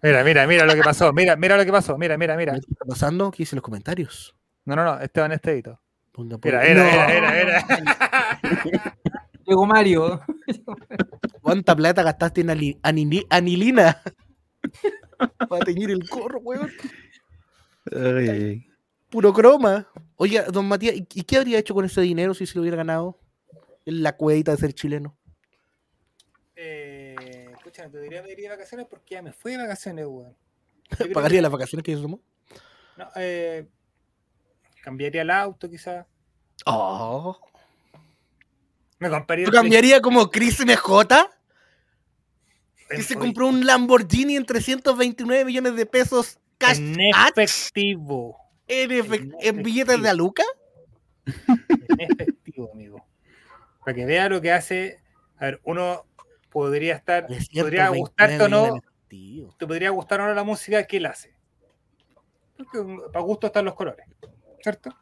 Mira, mira, mira lo que pasó. Mira, mira lo que pasó. Mira, mira, mira. ¿Qué está pasando? ¿Qué dicen los comentarios? No, no, no. Esteban Estevito. Ponga era, No. era, era, era. Llegó Mario. ¿Cuánta plata gastaste en anilina? Para teñir el corro, weón. Ay. Puro croma. Oye, don Matías, ¿y qué habría hecho con ese dinero si se lo hubiera ganado? En la cuevita de ser chileno. Eh, escucha, no te diría me iría de vacaciones porque ya me fui de vacaciones, weón. Yo ¿Pagaría que- las vacaciones que se tomó? No, eh, cambiaría el auto, quizás. Oh. Me compraría. ¿Tú cambiaría como Chris MJ? Que se compró un Lamborghini en 329 millones de pesos cash en efectivo. en, efe- en en billetes de efectivo. aluca. En efectivo, amigo. Para que vea lo que hace. A ver, uno podría estar. Podría 129 gustarte o no. efectivo. Te podría gustar o no la música que él hace. Porque mm, para gusto están los colores. ¿Cierto?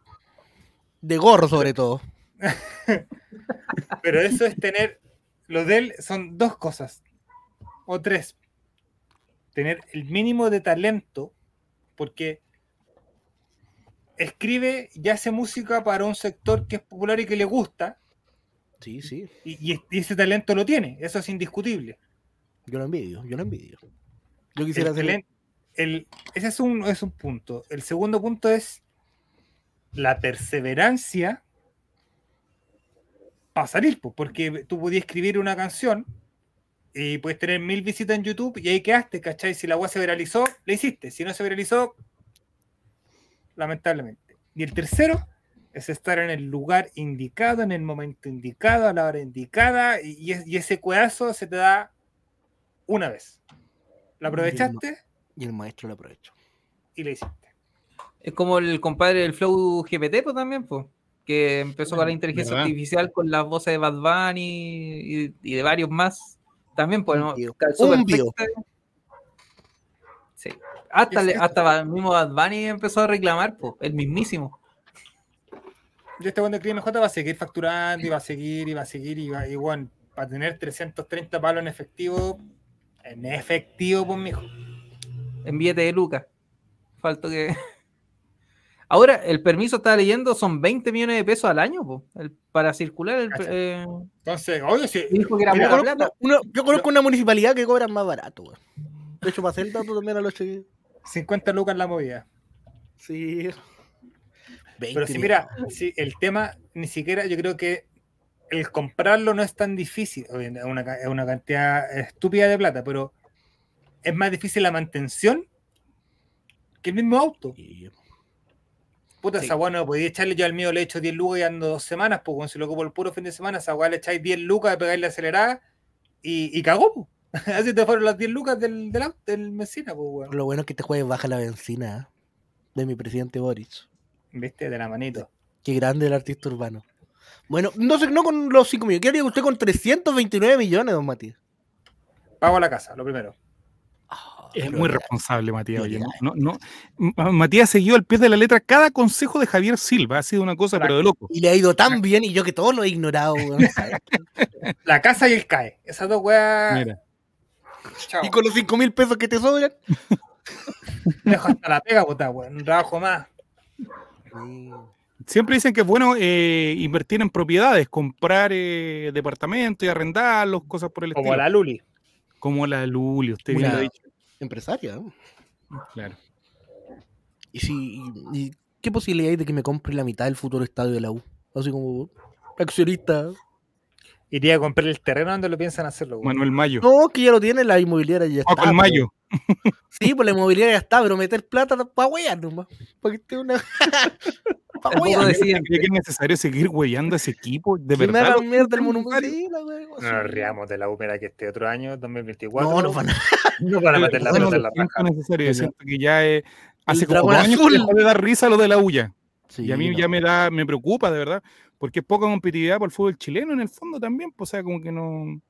De gorro, sobre todo. Pero eso es tener. Lo de él son dos cosas. O tres. Tener el mínimo de talento. Porque escribe y hace música para un sector que es popular y que le gusta. Sí, sí. Y, y- y ese talento lo tiene. Eso es indiscutible. Yo lo envidio, yo lo envidio. Yo quisiera El hacer. talen- el- ese es un, es un punto. El segundo punto es la perseverancia para salir, po, porque tú podías escribir una canción y puedes tener mil visitas en YouTube y ahí quedaste, ¿cachai? Si la web se viralizó, la hiciste. Si no se viralizó, lamentablemente. Y el tercero es estar en el lugar indicado, en el momento indicado, a la hora indicada, y, y es- y ese cuedazo se te da una vez. ¿La aprovechaste? Y el maestro lo aprovechó. y le hiciste. Es como el compadre del Flow GPT, pues también, pues. Que empezó con la inteligencia ¿Verdad? artificial con las voces de Bad Bunny y, y de varios más. También, pues, Un ¿no? Sí. Hasta, le- hasta el mismo Bad Bunny empezó a reclamar, pues, el mismísimo. Y este cuando escribe MJ va a seguir facturando y va a seguir y va a seguir y va y bueno, para tener 330 palos en efectivo, en efectivo, pues mijo. En billete de Lucas. Falto que. Ahora, el permiso estaba leyendo, son 20 millones de pesos al año, po, el- para circular. El, eh, Entonces, oye, sí, dijo que era Mira, Yo conozco, plata. una, yo conozco una municipalidad que cobra más barato, weón. De hecho, para hacer el dato también a los cheques. 50 lucas la movida. Sí. 20 Pero si mil. mira, si el tema ni siquiera, yo creo que el comprarlo no es tan difícil. Es una, una cantidad estúpida de plata, pero es más difícil la mantención que el mismo auto. Sí. Puta, Sí. esa weá no podía echarle yo al mío, le echo 10 lucas y ando dos semanas, pues cuando se lo ocupo el puro fin de semana, esa weá le echáis 10 lucas de pegarle acelerada y, y cagó, pues. Así te fueron las 10 lucas del, del, del Messina, pues weón. Lo bueno es que este jueves baja la benzina ¿eh? de mi presidente Boris. Viste, de la manito. Qué grande el artista urbano. Bueno, no sé, no con los 5 millones. ¿Qué haría usted con 329 millones, don Matías? Pago la casa, lo primero. Es muy responsable, Matías. oye, no, no, Matías siguió al pie de la letra cada consejo de Javier Silva. Ha sido una cosa, pero de loco. Y le ha ido tan bien y yo que todo lo he ignorado, weón. La casa y el CAE. Esas dos weas. Chao. y con los 5 mil pesos que te sobran. Dejo hasta la pega, puta, weón. Un trabajo más. siempre dicen que es bueno eh, invertir en propiedades, comprar eh, departamentos y arrendarlos, cosas por el Como estilo. la Luli. Como la Luli, usted bien lo ha dicho. Empresaria. Claro. ¿Y, si, y, y qué posibilidad hay de que me compre la mitad del futuro estadio de la U? Así como accionista. Iría a comprar el terreno donde lo piensan hacerlo, weón. Manuel Mayo. No, que ya lo tiene, la inmobiliaria ya está. Paco el Mayo. Sí, pues la inmobiliaria ya está, pero meter plata para huear nomás. Para que esté una. para huear. de- ¿Cree decían. que es necesario seguir huellando a ese equipo? ¿De Que me verdad? hagan mierda el ¿Los monumento. No nos riamos de la úmera que este otro año, 2024. No, no van a. no van a meter la no pelota en la siento raja. necesario. Yo Ya. siento que ya eh, hace como dos años que dejó de dar risa lo de la huya. Sí, y a mí no. ya me da, me preocupa de verdad, porque es poca competitividad por el fútbol chileno en el fondo también, pues, o sea, como que no.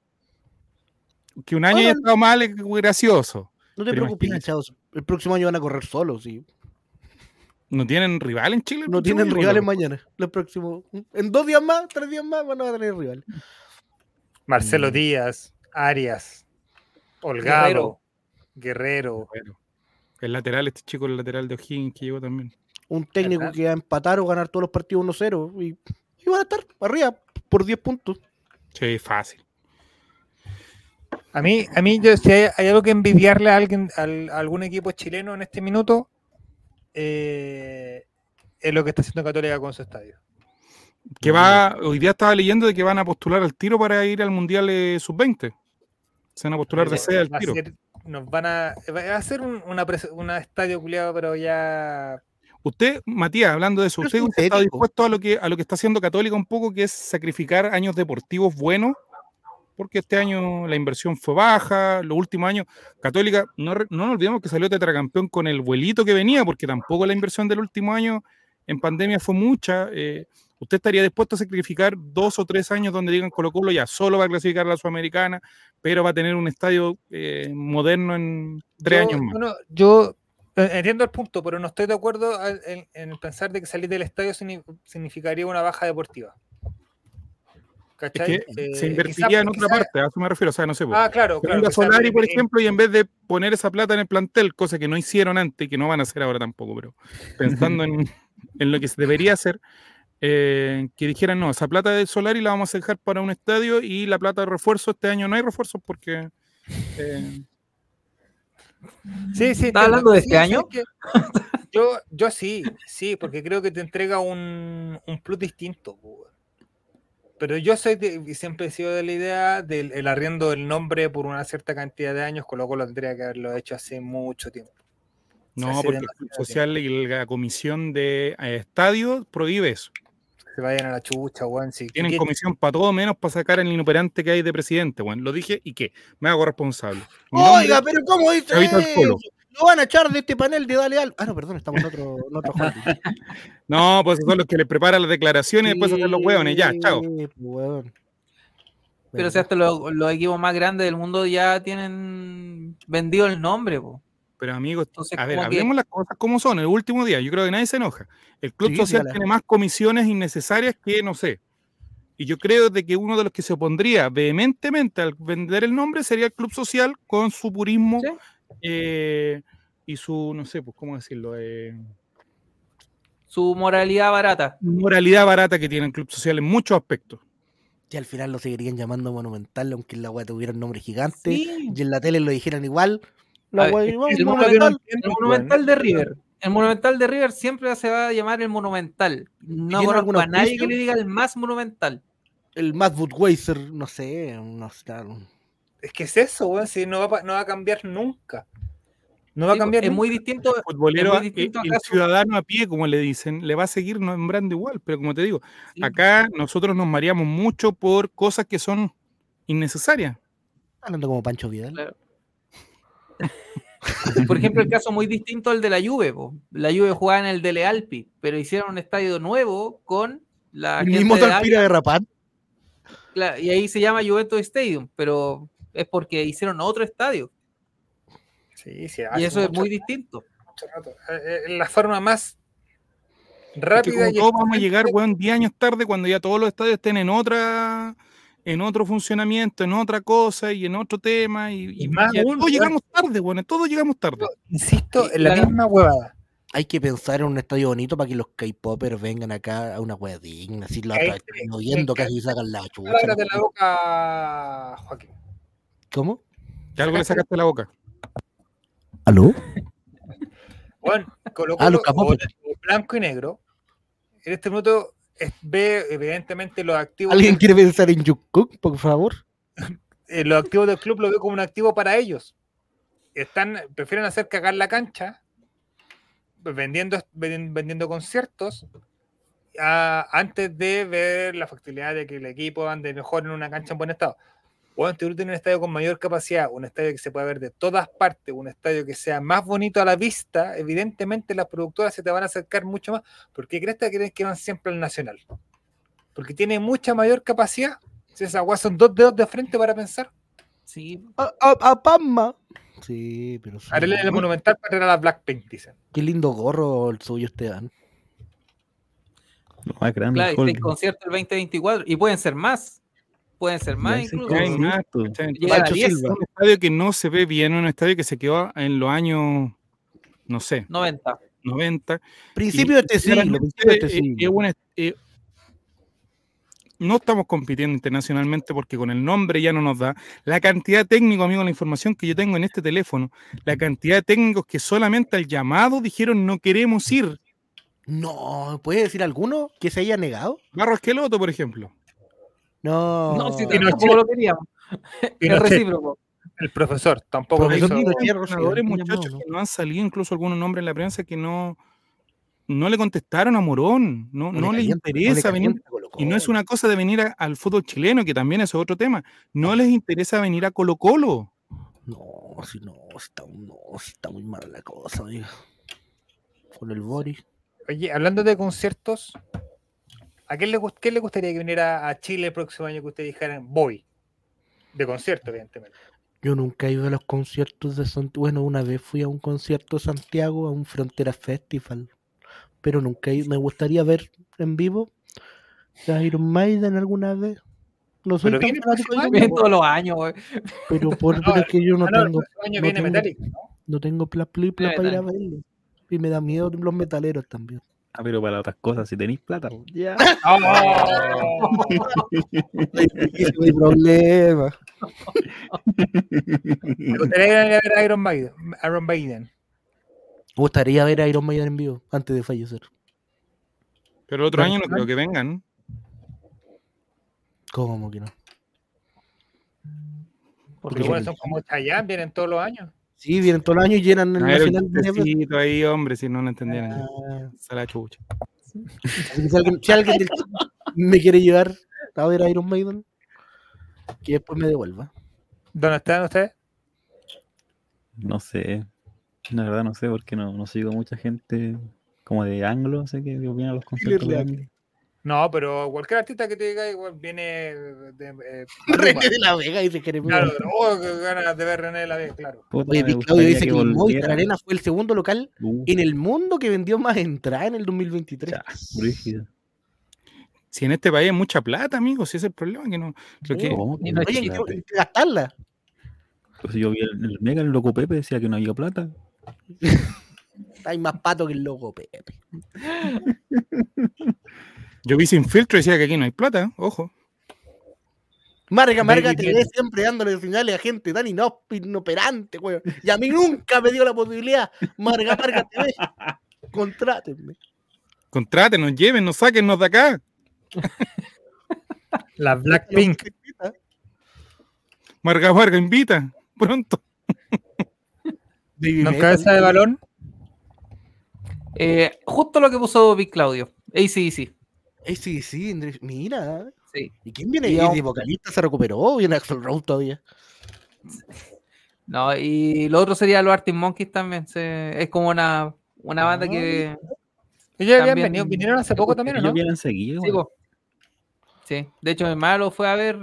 Que un año Bueno, haya estado mal es gracioso. No te preocupes, chavos. El próximo año van a correr solos, sí. ¿No tienen rival en Chile? No tienen rivales loco? mañana. Los próximos. En dos días más, tres días más, van a tener rival. Marcelo Mm. Díaz, Arias, Holgado, Guerrero. El lateral, este chico, el lateral de O'Higgins que llegó también. Un técnico ¿Verdad? que va a empatar o ganar todos los partidos 1-0. Y, y van a estar arriba por 10 puntos. Sí, fácil. A mí, a mí yo, si hay, hay algo que envidiarle a alguien, al- a algún equipo chileno en este minuto, eh, es lo que está haciendo Católica con su estadio. Que va, hoy día estaba leyendo de que van a postular al tiro para ir al Mundial eh, Sub-20. Se van a postular de sede al tiro. ser- nos van a, va a ser un una estadio culiado, pero ya Usted, Matías, hablando de eso, ¿usted es usted está dispuesto a lo que a lo que está haciendo Católica un poco, que es sacrificar años deportivos buenos? Porque este año la inversión fue baja, los últimos años, Católica, no, no nos olvidemos que salió tetracampeón con el vuelito que venía, porque tampoco la inversión del último año en pandemia fue mucha. eh, ¿Usted estaría dispuesto a sacrificar dos o tres años donde digan Colo Colo ya solo va a clasificar a la Sudamericana, pero va a tener un estadio eh, moderno en tres Yo- años más? bueno, yo entiendo el punto, pero no estoy de acuerdo en, en pensar de que salir del estadio signi- significaría una baja deportiva. Es ¿Cachai? que Eh, se invertiría quizá- en otra quizá- parte, a eso me refiero, o sea, no sé. pues, Ah, claro, claro. Solari, por ejemplo, y en vez de poner esa plata en el plantel, cosa que no hicieron antes y que no van a hacer ahora tampoco, pero pensando en, en lo que se debería hacer, eh, que dijeran, no, esa plata de Solari la vamos a dejar para un estadio y la plata de refuerzo, este año no hay refuerzos porque... Sí, sí. ¿Estás hablando de este ¿sabes año? Yo, yo sí, sí, porque creo que te entrega un, un plus distinto. Pero yo soy de- y siempre he sido de la idea del el arriendo del nombre por una cierta cantidad de años, con lo cual lo tendría que haberlo hecho hace mucho tiempo. no, porque el Social y la comisión de eh, estadio prohíbe eso. Se vayan a la chucha, weón. Si Tienen ¿qué- comisión para todo menos para sacar el inoperante que hay de presidente, bueno, lo dije y qué, me hago responsable. Mi nombre Oiga, pero ¿cómo dice al? Lo van a echar de este panel de Dale al. Ah, no, perdón, estamos en otro, en otro. No, pues son los que les preparan las declaraciones y después hacen los hueones. Ya, chao. Sí, pues, weón. Pero si hasta los, los equipos más grandes del mundo ya tienen vendido el nombre, po. Pero amigos, Entonces, a ver, que- hablemos las cosas como son. El último día, yo creo que nadie se enoja. El Club Sí, Social tiene más comisiones innecesarias que, no sé. Y yo creo de que uno de los que se opondría vehementemente al vender el nombre sería el Club Social con su purismo Sí. eh, y su, no sé, pues, ¿cómo decirlo? Eh, Su moralidad barata. moralidad barata que tiene el Club Social en muchos aspectos. Y al final lo seguirían llamando Monumental, aunque en la weá tuviera un nombre gigante. Sí. Y en la tele lo dijeran igual. La ver, el, el Monumental. el monumental de River. El monumental de River siempre se va a llamar el monumental. No ¿Tiene algún conozco a nadie que le diga el más monumental. El Matt Budweiser, no sé. No sé. Es que es eso, weón, si no va, no va a cambiar nunca. No va a cambiar es nunca. muy distinto. Futbolero, muy eh, distinto el ciudadano a pie, como le dicen, le va a seguir nombrando igual. Pero como te digo, sí. acá nosotros nos mareamos mucho por cosas que son innecesarias. Hablando como Pancho Vidal. Claro. Por ejemplo, el caso muy distinto al de la Juve. po. La Juve jugaba en el Dele Alpi, pero hicieron un estadio nuevo con la El mismo de Talpira de Rapat. claro, y ahí se llama Juventus Stadium, pero es porque hicieron otro estadio Sí, sí, y eso es muy distinto. mucho rato. Eh, eh, La forma más rápida como y todos vamos a llegar, weón, 10 años tarde cuando ya todos los estadios estén en otra en otro funcionamiento, en otra cosa y en otro tema y, Y y más ya todos weón. llegamos tarde, weón, todos llegamos tarde. Insisto, en la la- misma huevada. Hay que pensar en un estadio bonito para que los K-popers vengan acá a una wea digna. Así la viendo cállate. casi sacan la chucha. Palabras de ¿no? la boca, Joaquín. ¿Cómo? Que algo le sacaste de la boca. ¿Aló? Bueno, Colo Ah, los o- o blanco y negro. En este minuto ve evidentemente los activos, ¿Alguien quiere pensar en Jungkook, por favor? eh, los activos del club lo ve como un activo para ellos. Están, prefieren hacer cagar la cancha vendiendo, ven- vendiendo conciertos a- antes de ver la factibilidad de que el equipo ande mejor en una cancha en buen estado. Bueno, tú tienes un estadio con mayor capacidad, un estadio que se pueda ver de todas partes, un estadio que sea más bonito a la vista, evidentemente las productoras se te van a acercar mucho más, porque crees que que van siempre al Nacional. Porque tiene mucha mayor capacidad. Si esas aguas son dos dedos de frente para pensar. Sí, A, a, a Pamma. Sí, pero sí. Haré el monumental para ir a la Blackpink, dicen. Qué lindo gorro el suyo, Esteban. Lo más grande. claro, el este concierto el 2024 y pueden ser más. Pueden ser más incluso. Hay Sí, más. ¿cachai? Llegan a Pancho 10, Silva. un estadio que no se ve bien, un estadio que se quedó en los años, no sé, 90. 90. Principio de este siglo. Principio de este eh, siglo. eh, no estamos compitiendo internacionalmente porque con el nombre ya no nos da. La cantidad de técnicos, amigo, la información que yo tengo en este teléfono, la cantidad de técnicos que solamente al llamado dijeron no queremos ir. No, ¿puede decir alguno que se haya negado? Barro Esqueloto, por ejemplo. No. No, si Pinochet. tampoco lo queríamos. Es recíproco. el profesor tampoco Profesor quiso- Pinochet. Hay muchachos, No, que no han salido, incluso algunos nombres en la prensa que no, no le contestaron a Morón, no, no, le les calienta, no le interesa venir. Y no es una cosa de venir a- al fútbol chileno, que también es otro tema. No les interesa venir a Colo Colo. No, si no, está, no, si está muy mala la cosa, oiga. Con el Boris. Oye, hablando de conciertos, ¿a quién le, gust- qué le gustaría que viniera a Chile el próximo año que ustedes dijeran voy? De concierto, evidentemente. Yo nunca he ido a los conciertos de Santiago. Bueno, una vez fui a un concierto de Santiago, a un Frontera Festival. Pero nunca he ido. Me gustaría ver en vivo a Iron Maiden alguna vez. No soy Pero tan viene año, todos los años, pero, por, No, pero es que yo no no, el tengo, próximo año no viene tengo- Metallica, ¿no? tengo pla, pla Viene para ir a verlo. Y me da miedo los metaleros también. Ah, pero para otras cosas, si tenéis plata. pues, Ya. ¡Oh! Es mi problema. Me gustaría ver a Iron Maiden. Iron Maiden. Me gustaría ver a Iron Maiden en vivo antes de fallecer. Pero el otro año no creo que vengan. ¿Cómo que no? Porque bueno, son como Chayanne, vienen todos los años. Sí, vienen todos los años y llenan el un Nacional chistecito ahí, hombre, si no lo entendieran. Ah, Se la chucha. así que si alguien, si alguien del me quiere llevar a ver a Iron Maiden, que después me devuelva. ¿Dónde están ustedes? No sé. La verdad no sé porque no, no sigo mucha gente como de anglo, sé que opina los conciertos de anglo. No, pero cualquier artista que te diga igual viene de, eh, René de la Vega dice Jeremías. Claro, oh, que ganas de ver René de la Vega, claro. Oye, Claudio dice que, el Movistar volviera. Arena fue el segundo local Uh, en el mundo que vendió más entradas en el 2023. ya. Si en este país hay mucha plata, amigos, si ese es el problema, que no. Creo que, ¿Cómo que no no hay Oye, ¿y plata? qué- hay que gastarla. Pues yo vi el, el Mega, el loco Pepe decía que no había plata. Hay más pato que el loco, Pepe. yo vi sin filtro y decía que aquí no hay plata, ojo. Marga, Marga Baby. siempre dándole señales a gente tan inoperante, weón. Y a mí nunca me dio la posibilidad. Marga, Marga TV. Contrátenme. Contrátenos, llévenos, sáquennos de acá. La Blackpink. Marga Marga, invita. Pronto. ¿No cabeza de balón? Eh, justo lo que puso Big Claudio. ACDC. Eh, sí, sí, Andrés, mira. Sí. ¿Y quién viene? Y ¿Y aún- de vocalista se recuperó? ¿Viene Axel Rose todavía? No, y lo otro sería los Arctic Monkeys también. se- es como una, una banda Ah, que. Ellos habían venido, vinieron hace poco también, ¿o Ellos no? vienen seguido. Sí. Sí, de hecho mi hermano lo fue a ver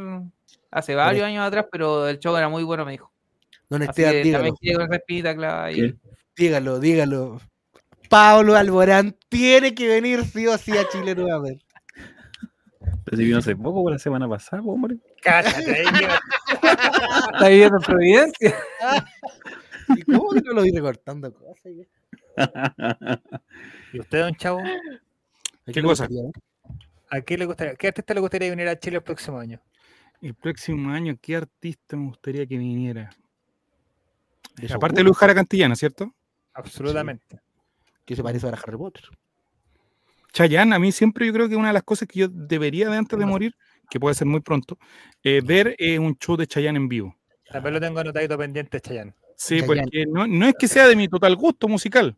hace varios años atrás, pero el show era muy bueno, me dijo. Don Así Esteban, que dígalo. ahí. ¿Qué? Dígalo, dígalo. Pablo Alborán tiene que venir sí o sí a Chile nuevamente. Pero si vino hace poco, por la semana pasada, hombre. Cállate, Está viviendo en Providencia. ¿Y cómo que no lo vi recortando cosas? ¿Y usted, don Chavo? ¿Qué cosa? ¿A qué le gustaría, qué artista le gustaría venir a Chile el próximo año? El próximo año, ¿qué artista me gustaría que viniera? Aparte de Luis Jara Cantillana, ¿cierto? Absolutamente. Que se parece a Harry Potter. Chayanne, a mí siempre yo creo que una de las cosas que yo debería de antes de morir, que puede ser muy pronto, eh, ver eh, un show de Chayanne en vivo. También lo tengo anotadito pendiente, Chayanne. Sí, Chayanne. porque no, no es que sea de mi total gusto musical,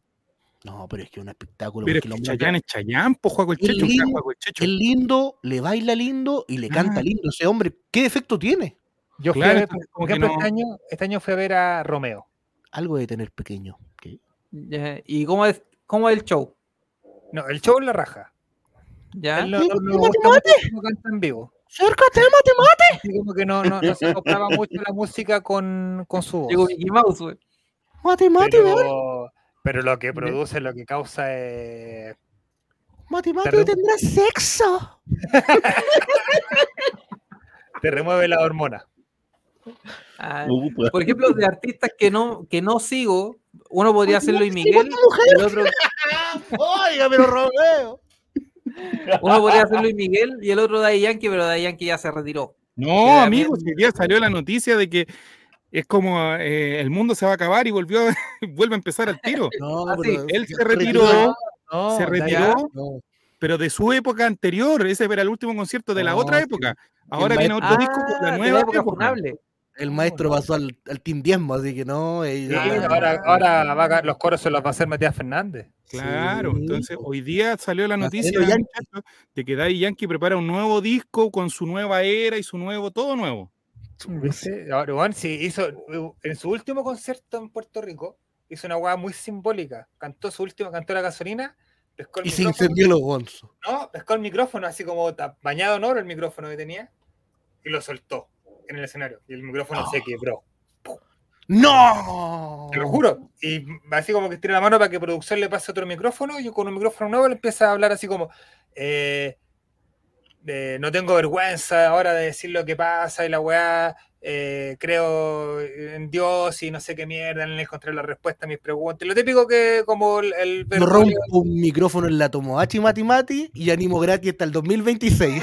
No, pero es que es un espectáculo. pero es que Chayanne es Chayanne, pues Juego el Checho, es lindo, le baila lindo y le canta Ah. lindo. Ese hombre, ¿qué defecto tiene? Yo fui Claro, a ver, como que ejemplo, no- este, año, este año fui a ver a Romeo. Algo de tener pequeño. ¿Y cómo es, cómo es el show? No, el show es la raja. ¿Ya? Él no, no- no ¿Mate, mucho cómo canta en vivo. ¡Acércate, mate, mate! Como que no, no, no se acoplaba mucho la música con, con su voz. Llegó Mickey Mouse, güey. ¡Mate, mate! Pero, pero lo que produce, lo que causa es... ¡Mate, mate! ¡Tendrás sexo! Te remueve la hormona. Ah, Uh, pues, por ejemplo, de artistas que no, que no sigo, uno podría ser Luis Miguel, el otro, ¡Oiga, pero Romeo! uno podría ser Luis Miguel y el otro Daddy Yankee, pero Daddy Yankee ya se retiró. No, amigos, hoy día salió la noticia de que es como eh, el mundo se va a acabar y volvió, vuelve a empezar al tiro. No, Ah, pero Él se retiró, No, se retiró, No. pero de su época anterior. Ese era el último concierto de la No, otra época. Ahora viene otro disco con la Ah, nueva época época. El maestro pasó al, al Team Diezmo, así que no. Sí, ella- Ah. ahora, ahora va a- los coros se los va a hacer Matías Fernández. Claro, Sí, entonces hoy día salió la noticia de que Daddy Yankee prepara un nuevo disco con su nueva era y su nuevo, todo nuevo. ¿Viste? Ahora, bueno, sí, hizo, en su último concierto en Puerto Rico, hizo una hueá muy simbólica. Cantó su último, cantó la gasolina, pescó el Y se incendió los gonzos. No, pescó el micrófono, así como bañado en oro el micrófono que tenía, y lo soltó en el escenario. Y el micrófono se quebró. ¡No! Te lo juro. Y así como que tira la mano para que producción le pase otro micrófono, y yo con un micrófono nuevo le empieza a hablar así como, eh, no tengo vergüenza ahora de decir lo que pasa y la weá, eh, creo en Dios y no sé qué mierda, en encontrar la respuesta a mis preguntas. Lo típico que como el... el No rompo un micrófono en la Tomodachi Mati Mati y animo gratis hasta el 2026.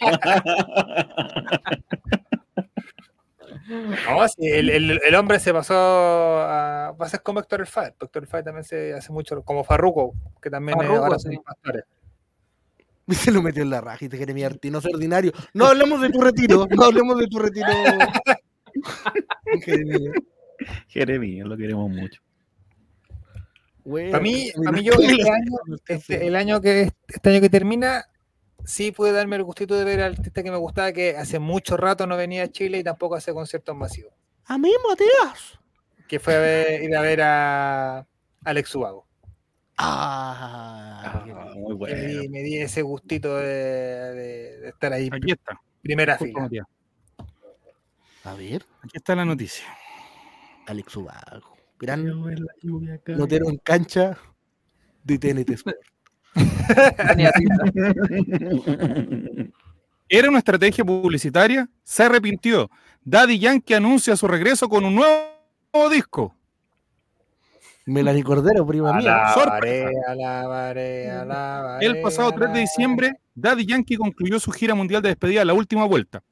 No, sí, el, el- el hombre se pasó a, va a ser como Héctor el Fader. Héctor el también se hace mucho, como Farruko, que también es- Farruko, ahora sí. son pastores. Se lo metió en la raja y te quiere no es ordinario. No hablemos de tu retiro, no hablemos de tu retiro. Jeremías. Jeremías, lo queremos mucho. Bueno, Para mí, para mí yo este año, este- el año que este año que termina, sí pude darme el gustito de ver al artista que me gustaba, que hace mucho rato no venía a Chile y tampoco hace conciertos masivos. A mí, Matías. que fue a ver- ir a ver a Alex Ubago. Ah, Ah, muy Me bueno. di, me di ese gustito de, de- de estar ahí, Aquí está. primera Justo, fila. Matías. A ver, Aquí está la noticia. Alex Ubago. Gran notero en cancha de TNT Sport. Era una estrategia publicitaria, se arrepintió. Daddy Yankee anuncia su regreso con un nuevo disco. Melanie Cordero, prima mía. Alabaré, El pasado 3 de diciembre, Daddy Yankee concluyó su gira mundial de despedida, la última vuelta,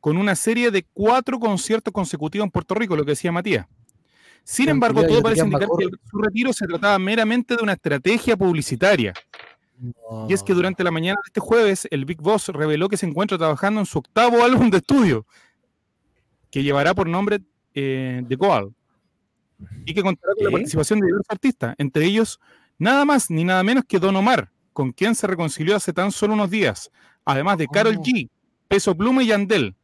con una serie de cuatro conciertos consecutivos en Puerto Rico, lo que decía Matías. Sin embargo, todo parece indicar que su retiro se trataba meramente de una estrategia publicitaria. Y es que durante la mañana de este jueves, el Big Boss reveló que se encuentra trabajando en su octavo álbum de estudio, que llevará por nombre eh, The Goal, y que contará con la participación de diversos artistas, entre ellos nada más ni nada menos que Don Omar, con quien se reconcilió hace tan solo unos días, además de Carol Oh. G, Peso Pluma y Yandel.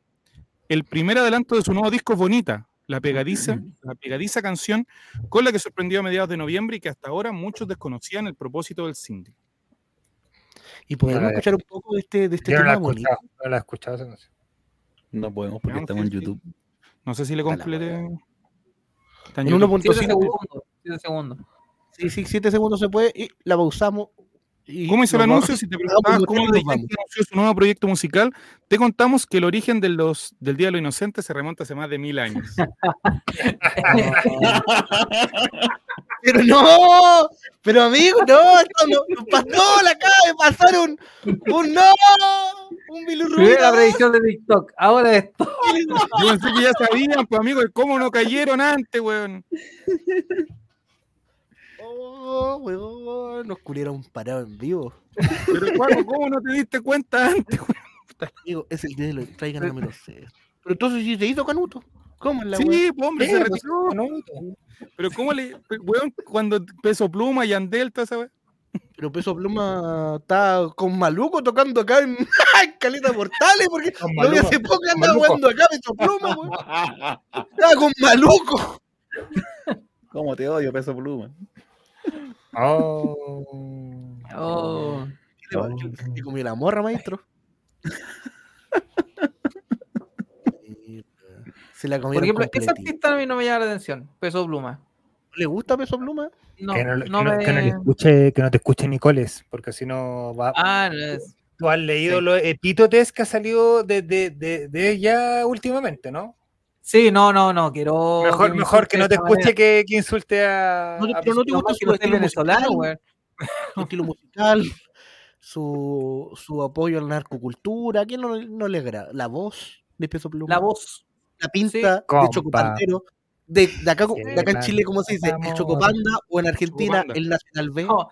El primer adelanto de su nuevo disco es Bonita, la pegadiza, la pegadiza canción con la que sorprendió a mediados de noviembre y que hasta ahora muchos desconocían el propósito del single. Y podemos escuchar un poco de este, de este Yo no tema bonito. escuchado, no la he escuchado. esa canción. No podemos porque estamos en. YouTube. No sé si le completé. Está en En YouTube. 7 1.5. segundos. 7 segundos. Sí, sí, 7 segundos se puede y la pausamos. ¿Cómo hizo el anuncio? Si te preguntabas un cómo nos Yankee anunció su nuevo proyecto musical, te contamos que el origen de los, del Día de los Inocentes se remonta hace más de mil años. Pero no, pero amigo, no, esto no, nos pasó, le acaba de pasar un, un no, un Primera predicción de TikTok. Ahora esto. Yo pensé que ya sabían, pues amigo, cómo no cayeron antes, weón. Oh, weón, nos culieron parado en vivo. Pero Juaco, ¿cómo no te diste cuenta antes, weón? Es el día de los traigan no me lo sé. Pero entonces sí se hizo Canuto. ¿Cómo la? Sí, pues, hombre, se Eh, pues, retiró. no, Pero ¿cómo le, weón, cuando Peso Pluma y Andel, toda esa weón? Pero Peso Pluma está con Maluco tocando acá en, en Caleta Portales, porque lo Maluco, hace poco andaba jugando acá Peso Pluma, weón. Estaba con Maluco. ¿Cómo te odio, peso pluma? Oh. Oh. ¿Qué? ¿Te comió la morra, maestro? Se la Por ejemplo, ese completita. artista a mí no me llama la atención. Peso Pluma. ¿Le gusta Peso Pluma? No, que, no, que no- me... que no le escuche, que no te escuche Nicoles, porque si no va. Ah, no es- Tú has leído sí. los epítotes que ha salido de, de, de, de ella últimamente, ¿no? Sí, no, no, no, quiero. Mejor, me mejor que no te escuche que, que insulte a. No pero no te gusta que su estilo venezolano, su estilo musical, su, su apoyo a la narcocultura. ¿A quién no, no le agrada? La voz de Peso Pluma. La voz. La pinta Sí. de Compa. Chocopandero. De, de acá, Sí, de acá en. Chile, ¿cómo se dice? El. Chocopanda o en Argentina Chocopanda. el Nacional B. No,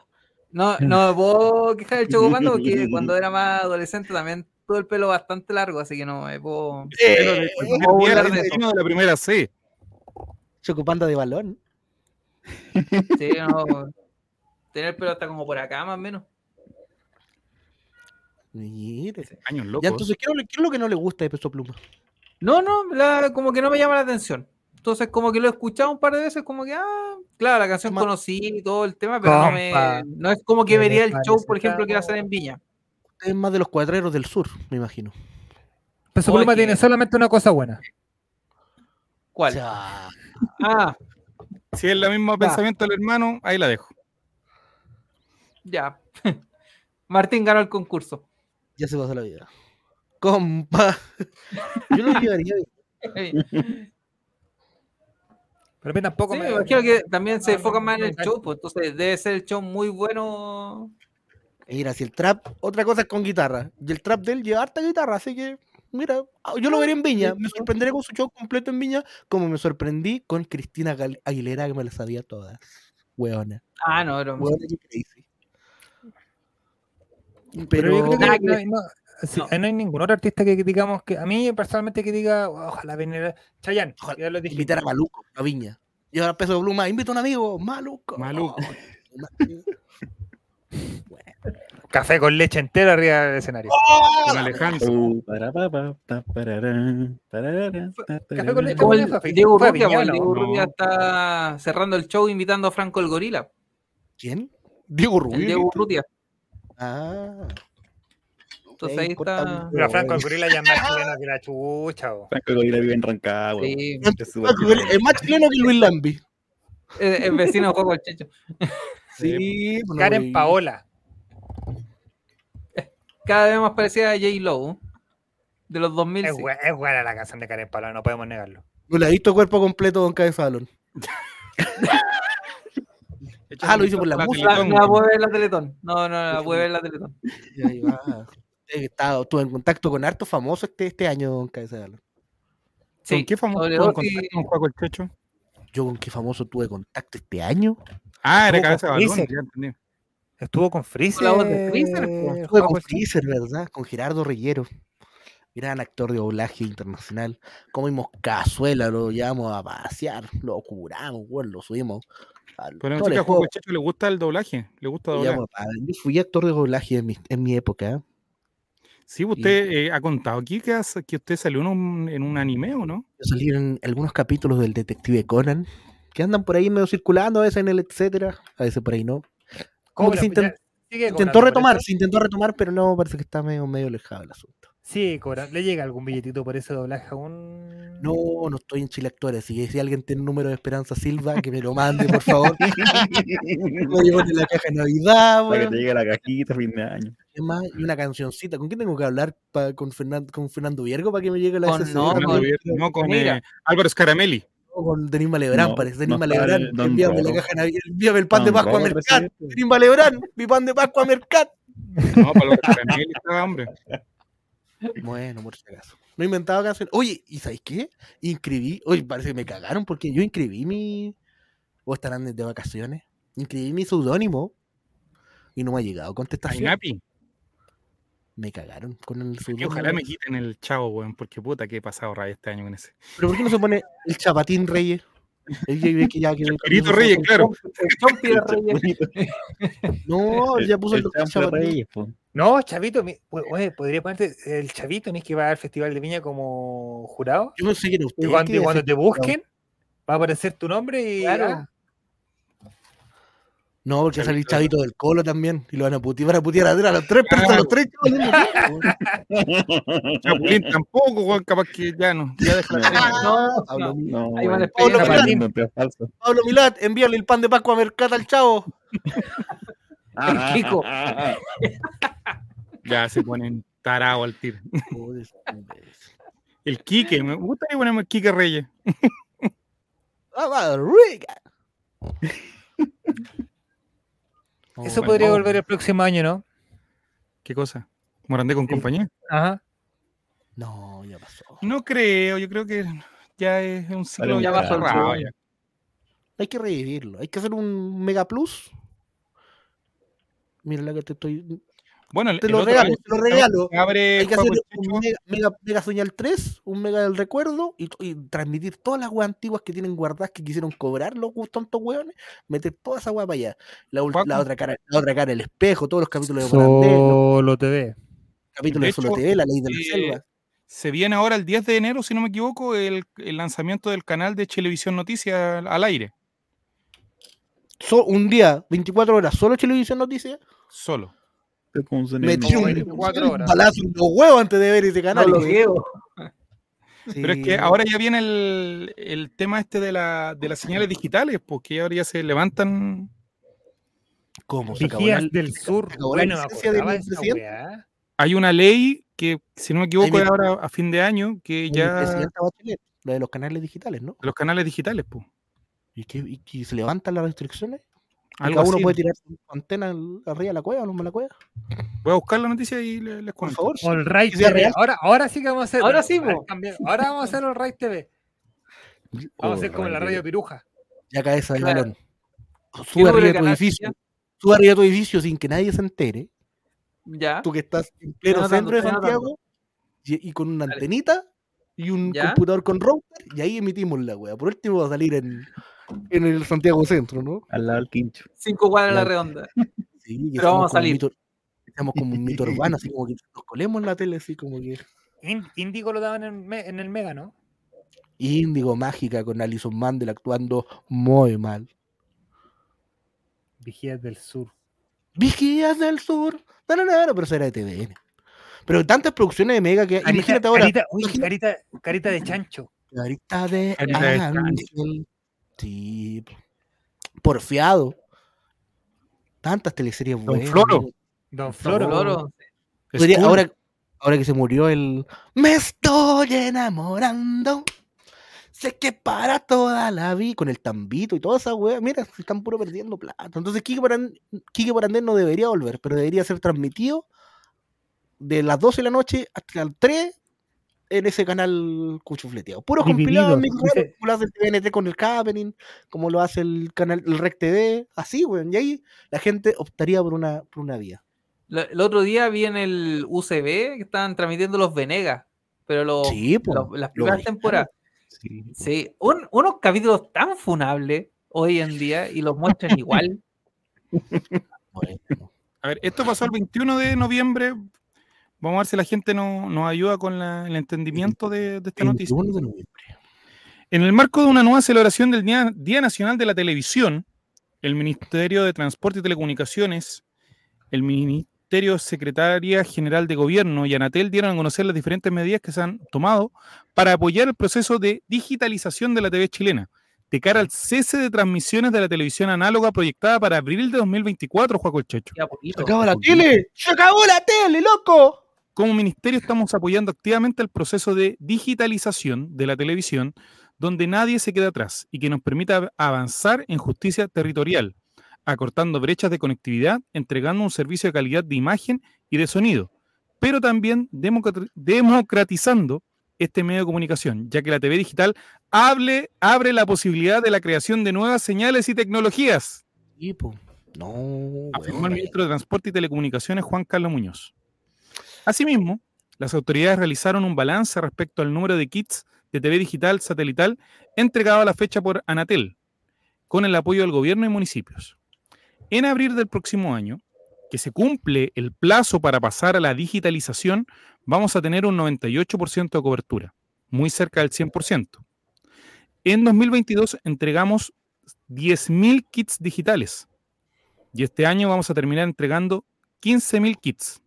no, no me puedo quejar del Chocopando porque cuando era más adolescente también tuve el pelo bastante largo, así que no me puedo. Eh, de- eh, hablar de 31 de la primera C. Chocopanda de balón. Sí, no. Tener el pelo hasta como por acá, más o menos. Mire. Años Ya, locos. entonces, ¿qué es, lo, qué es lo que no le gusta de Peso Pluma? No, no, la- como que no me llama la atención. Entonces, como que lo he escuchado un par de veces, como que, ah, claro, la canción conocí y todo el tema, pero no, me, no es como que ¿qué vería el show, por ejemplo, que va a hacer en Viña. Es más de los cuadreros del sur, me imagino. Peso Pluma tiene solamente una cosa buena. ¿Cuál? Ya. Ah, Si es el mismo pensamiento del hermano, ahí la dejo. ya. Martín ganó el concurso. Ya se pasó la vida. Compa. Yo lo llevaría. Sí, Pero a mí tampoco me me. imagino que también se enfocan no, más en el show, pues entonces debe ser el show muy bueno. Mira, si el trap, otra cosa es con guitarra. Y el trap de él lleva harta guitarra, así que, mira, ah, yo lo veré en Viña. Me sorprenderé con su show completo en Viña, como me sorprendí con Cristina Gal- Aguilera, que me las sabía todas. Hueona. Ah, no, pero Hueona que crazy. Pero Pero, yo creo que no, no- sí, no. no hay ningún otro artista que digamos que a mí personalmente que diga ojalá venir Chayanne, Ojalá ya lo dije. invitar a Maluco a Viña. Y ahora peso de pluma, invita a un amigo, Maluco. Maluco. Oh, ma- bueno, Café con leche entera arriba del escenario. Con Alejandro. Uh, Café con leche Como Fue el a Fi- Diego fue a Rutia, pues, el Diego ¿no? Rutia está cerrando el show invitando a Franco el Gorila. ¿Quién? Diego El Rubio. Diego Rutia. Ah. Entonces ahí está. Pero Franco el gorila ya es más chileno que la chucha. bo. Franco Gorila vive en Rancagua. Sí, Es más chileno que Luis Lambi. es, es vecino de Juego el Checho. Sí, pues Karen Paola. Cada vez más parecida a J. Lowe. De los 2000. Es, buena la canción de Karen Paola, no podemos negarlo. No le ha visto cuerpo completo Don Cabezalón. Ah, lo hizo por la La música. La, no la puede ver la Teletón. No, no, no la puede ver en la Teletón. Y ahí va. He estado, estuve en contacto con harto famoso este, este año, Don Cabezalón. Sí, ¿Con qué famoso si- contacto con Juaco el Checho? Yo con qué famoso tuve contacto este año. Ah, era cabeza de balón, ya entendí. Estuvo con Freezer. la voz de Freezer, Juaco con. Freezer, ¿verdad? Con Gerardo Reyero. Gran actor de doblaje internacional. Comimos cazuela, lo llevamos a pasear, lo curamos, weón, lo subimos. Pero el chica, Checho le gusta el doblaje. Le gusta doblar. Yo fui actor de doblaje en mi, en mi época. ¿eh? Sí, usted eh, ha contado aquí que, que usted salió en un, en un anime, ¿o no? En algunos capítulos del Detective Conan, que andan por ahí medio circulando, a veces en el etcétera, a veces por ahí no. Como que Cobra, se sigue intentó cobrando retomar, se intentó retomar, pero no, parece que está medio, medio alejado el asunto. Sí, cobra. ¿Le llega algún billetito por ese doblaje aún? No, no estoy en Chile Actores, así que si alguien tiene un número de Esperanza Silva, que me lo mande, por favor. Me llevo en la caja de Navidad, Para que te llegue la cajita a fin de año. ¿Qué más? Y una cancioncita. ¿Con quién tengo que hablar? Pa- con, Fernando, ¿Con Fernando Viergo para que me llegue la Con- no, Fernando con- no, con eh, Álvaro Scaramelli. O con Denis Malebrán, No, parece. Denis no está Malebrán. Envíame la caja. Envíame el pan de Pascua a Mercat. Denis Malebrán, mi pan de Pascua a Mercat. No, para los Scaramelli estaba, hombre. Bueno, por si acaso. No he inventado canciones. Oye, ¿y sabéis qué? Inscribí. Oye, parece que me cagaron porque yo inscribí mi. O estarán de vacaciones. Inscribí mi seudónimo. Y no me ha llegado contestación. Ainapi. Me cagaron con el Y seudónimo. ojalá me quiten el chavo, weón, porque puta que he pasado rabia este año con ese. Pero ¿por qué no se pone el Chapatín Reyes? El que ya que Chespirito Reyes, claro. El de Reyes. No, ya puso el, el Chapatín. Reyes, po. No, Chavito, mi- oye, podría ponerte el Chavito, ¿no es que va al Festival de Viña como jurado? Yo pensé que era usted. Y cuando, te busquen, va a aparecer tu nombre y. Claro. ah, No, porque va a salir Chavito. Del Colo también. Y lo van a putear, van a putear a, a los tres personas, a los tres chavos al mismo tiempo. Chapulín tampoco, weón, capaz que ya no. Ya deja. No, Pablo, no. Pablo falso. Pablo Milat, envíale el pan de Pascua a Mercat al chavo. El Kiko. Ya se ponen tarado al tiro. El Quique, me gustaría ponerme el Quique Reyes. Ah, va, rica. Eso bueno, podría volver el próximo año, ¿no? ¿Qué cosa? ¿Morandé con Sí. compañía? Ajá. No, ya pasó. No creo, yo creo que ya es un ciclo Vale, ya el cerrado. Hay que revivirlo. Hay que hacer un Mega Plus. Mira la que te estoy. Bueno, el- Te lo regalo, te lo regalo. Abre Hay que hacer un mega, mega, Mega Señal 3, un Mega del Recuerdo y, y transmitir todas las weas antiguas que tienen guardadas que quisieron cobrar los tontos weones, meter toda esa wea para allá. La, otra cara, la otra cara, el espejo, todos los capítulos de los Solo TV. capítulos De de Solo hecho, TV, La Ley de la eh, Selva. Se viene ahora el 10 de enero, si no me equivoco, el, el lanzamiento del canal de Televisión Noticias al, al aire, So- un día, 24 horas, solo Televisión Noticias. solo. Metí no, un, 24 un balazo en los huevos antes de ver ese No canal. lo y- veo. Pero es Sí. que ahora ya viene el, el tema este de, la, de las señales digitales, porque ahora ya se levantan. ¿Cómo? ¿Se Vigías la- del Sur. se la. Hay una ley que, si no me equivoco, es ahora a fin de año, que ya. lo de los canales digitales, ¿no? de los canales digitales, pues. ¿Y que, y que se levantan las restricciones? ¿Y Algo cada uno así. puede tirar su antena arriba de la cueva o no me la cueva? Voy a buscar la noticia y le- les, Por cuento. favor. All Right TV. real. Ahora, ahora sí que vamos a hacer. Ahora sí, cambiar- ahora vamos a hacer All Right TV. Vamos a hacer como la radio Piruja. Ya cabeza de Claro. balón. Sube arriba de tu edificio. Sube arriba de tu edificio sin que nadie se entere. Ya. Tú que estás en pleno centro de Santiago y, y con una Dale. antenita y un ¿Ya? computador con router y ahí emitimos la wea. Por último va a salir en, en el Santiago Centro, ¿no? Al lado del quincho. Cinco cuadras a la redonda. Sí, Pero vamos a salir. Mito- Estamos como un mito urbano, así como que nos colemos en la tele, así como que. Ín- Índigo lo daban en, el me- en el Mega, ¿no? Índigo Mágica con Alison Mandel actuando muy mal. Vigías del Sur. Vigías del Sur. No, no, no, no, pero eso era de TVN. Pero tantas producciones de Mega que. Carita, imagínate ahora. carita, uy, imagina- carita, carita de chancho. Carita de Carita de ángel. Sí. Porfiado. Tantas teleseries Don buenas. Floro. Don Floro. Floro. Podría- ahora, ahora que se murió el. Me estoy enamorando. Sé que para toda la vida. Con el tambito y toda esa wea. Mira, se están puro perdiendo plata. Entonces, Kike Quique Morandé no debería volver, pero debería ser transmitido de las 12 de la noche hasta las 3 en ese canal cuchufleteado. Puro compilado en Dividido, micro, dice- como lo hace el TVNT con el Happening, como lo hace el canal el Rec TV, así, weón. Y ahí la gente optaría por una, por una vía. La- El otro día vi en el UCB que estaban transmitiendo los Venegas, pero los, Sí, po, los- las primeras temporadas. Sí, un- unos capítulos tan funables hoy en día y los muestran igual. Bueno. A ver, esto pasó el 21 de noviembre. Vamos a ver si la gente no- nos ayuda con la- el entendimiento de, de esta noticia. 21 de noviembre. En el marco de una nueva celebración del Día, Día Nacional de la Televisión, el Ministerio de Transporte y Telecomunicaciones, el Ministerio Secretaría General de Gobierno y Anatel dieron a conocer las diferentes medidas que se han tomado para apoyar el proceso de digitalización de la TV chilena, de cara al cese de transmisiones de la televisión análoga proyectada para abril de 2024, Juaco el Checho. Ya poquito. ¡Se acabó la tele! ¡Se acabó la tele, loco! Como ministerio estamos apoyando activamente el proceso de digitalización de la televisión, donde nadie se queda atrás y que nos permita avanzar en justicia territorial, acortando brechas de conectividad, entregando un servicio de calidad de imagen y de sonido, pero también democrat- democratizando este medio de comunicación, ya que la TV digital hable- abre la posibilidad de la creación de nuevas señales y tecnologías, Tipo, no, afirmó el ministro de Transporte y Telecomunicaciones Juan Carlos Muñoz. Asimismo, las autoridades realizaron un balance respecto al número de kits de TV digital satelital entregado a la fecha por Anatel, con el apoyo del gobierno y municipios. En abril del próximo año, que se cumple el plazo para pasar a la digitalización, vamos a tener un 98% de cobertura, muy cerca del 100%. En 2022 entregamos 10.000 kits digitales y este año vamos a terminar entregando 15.000 kits.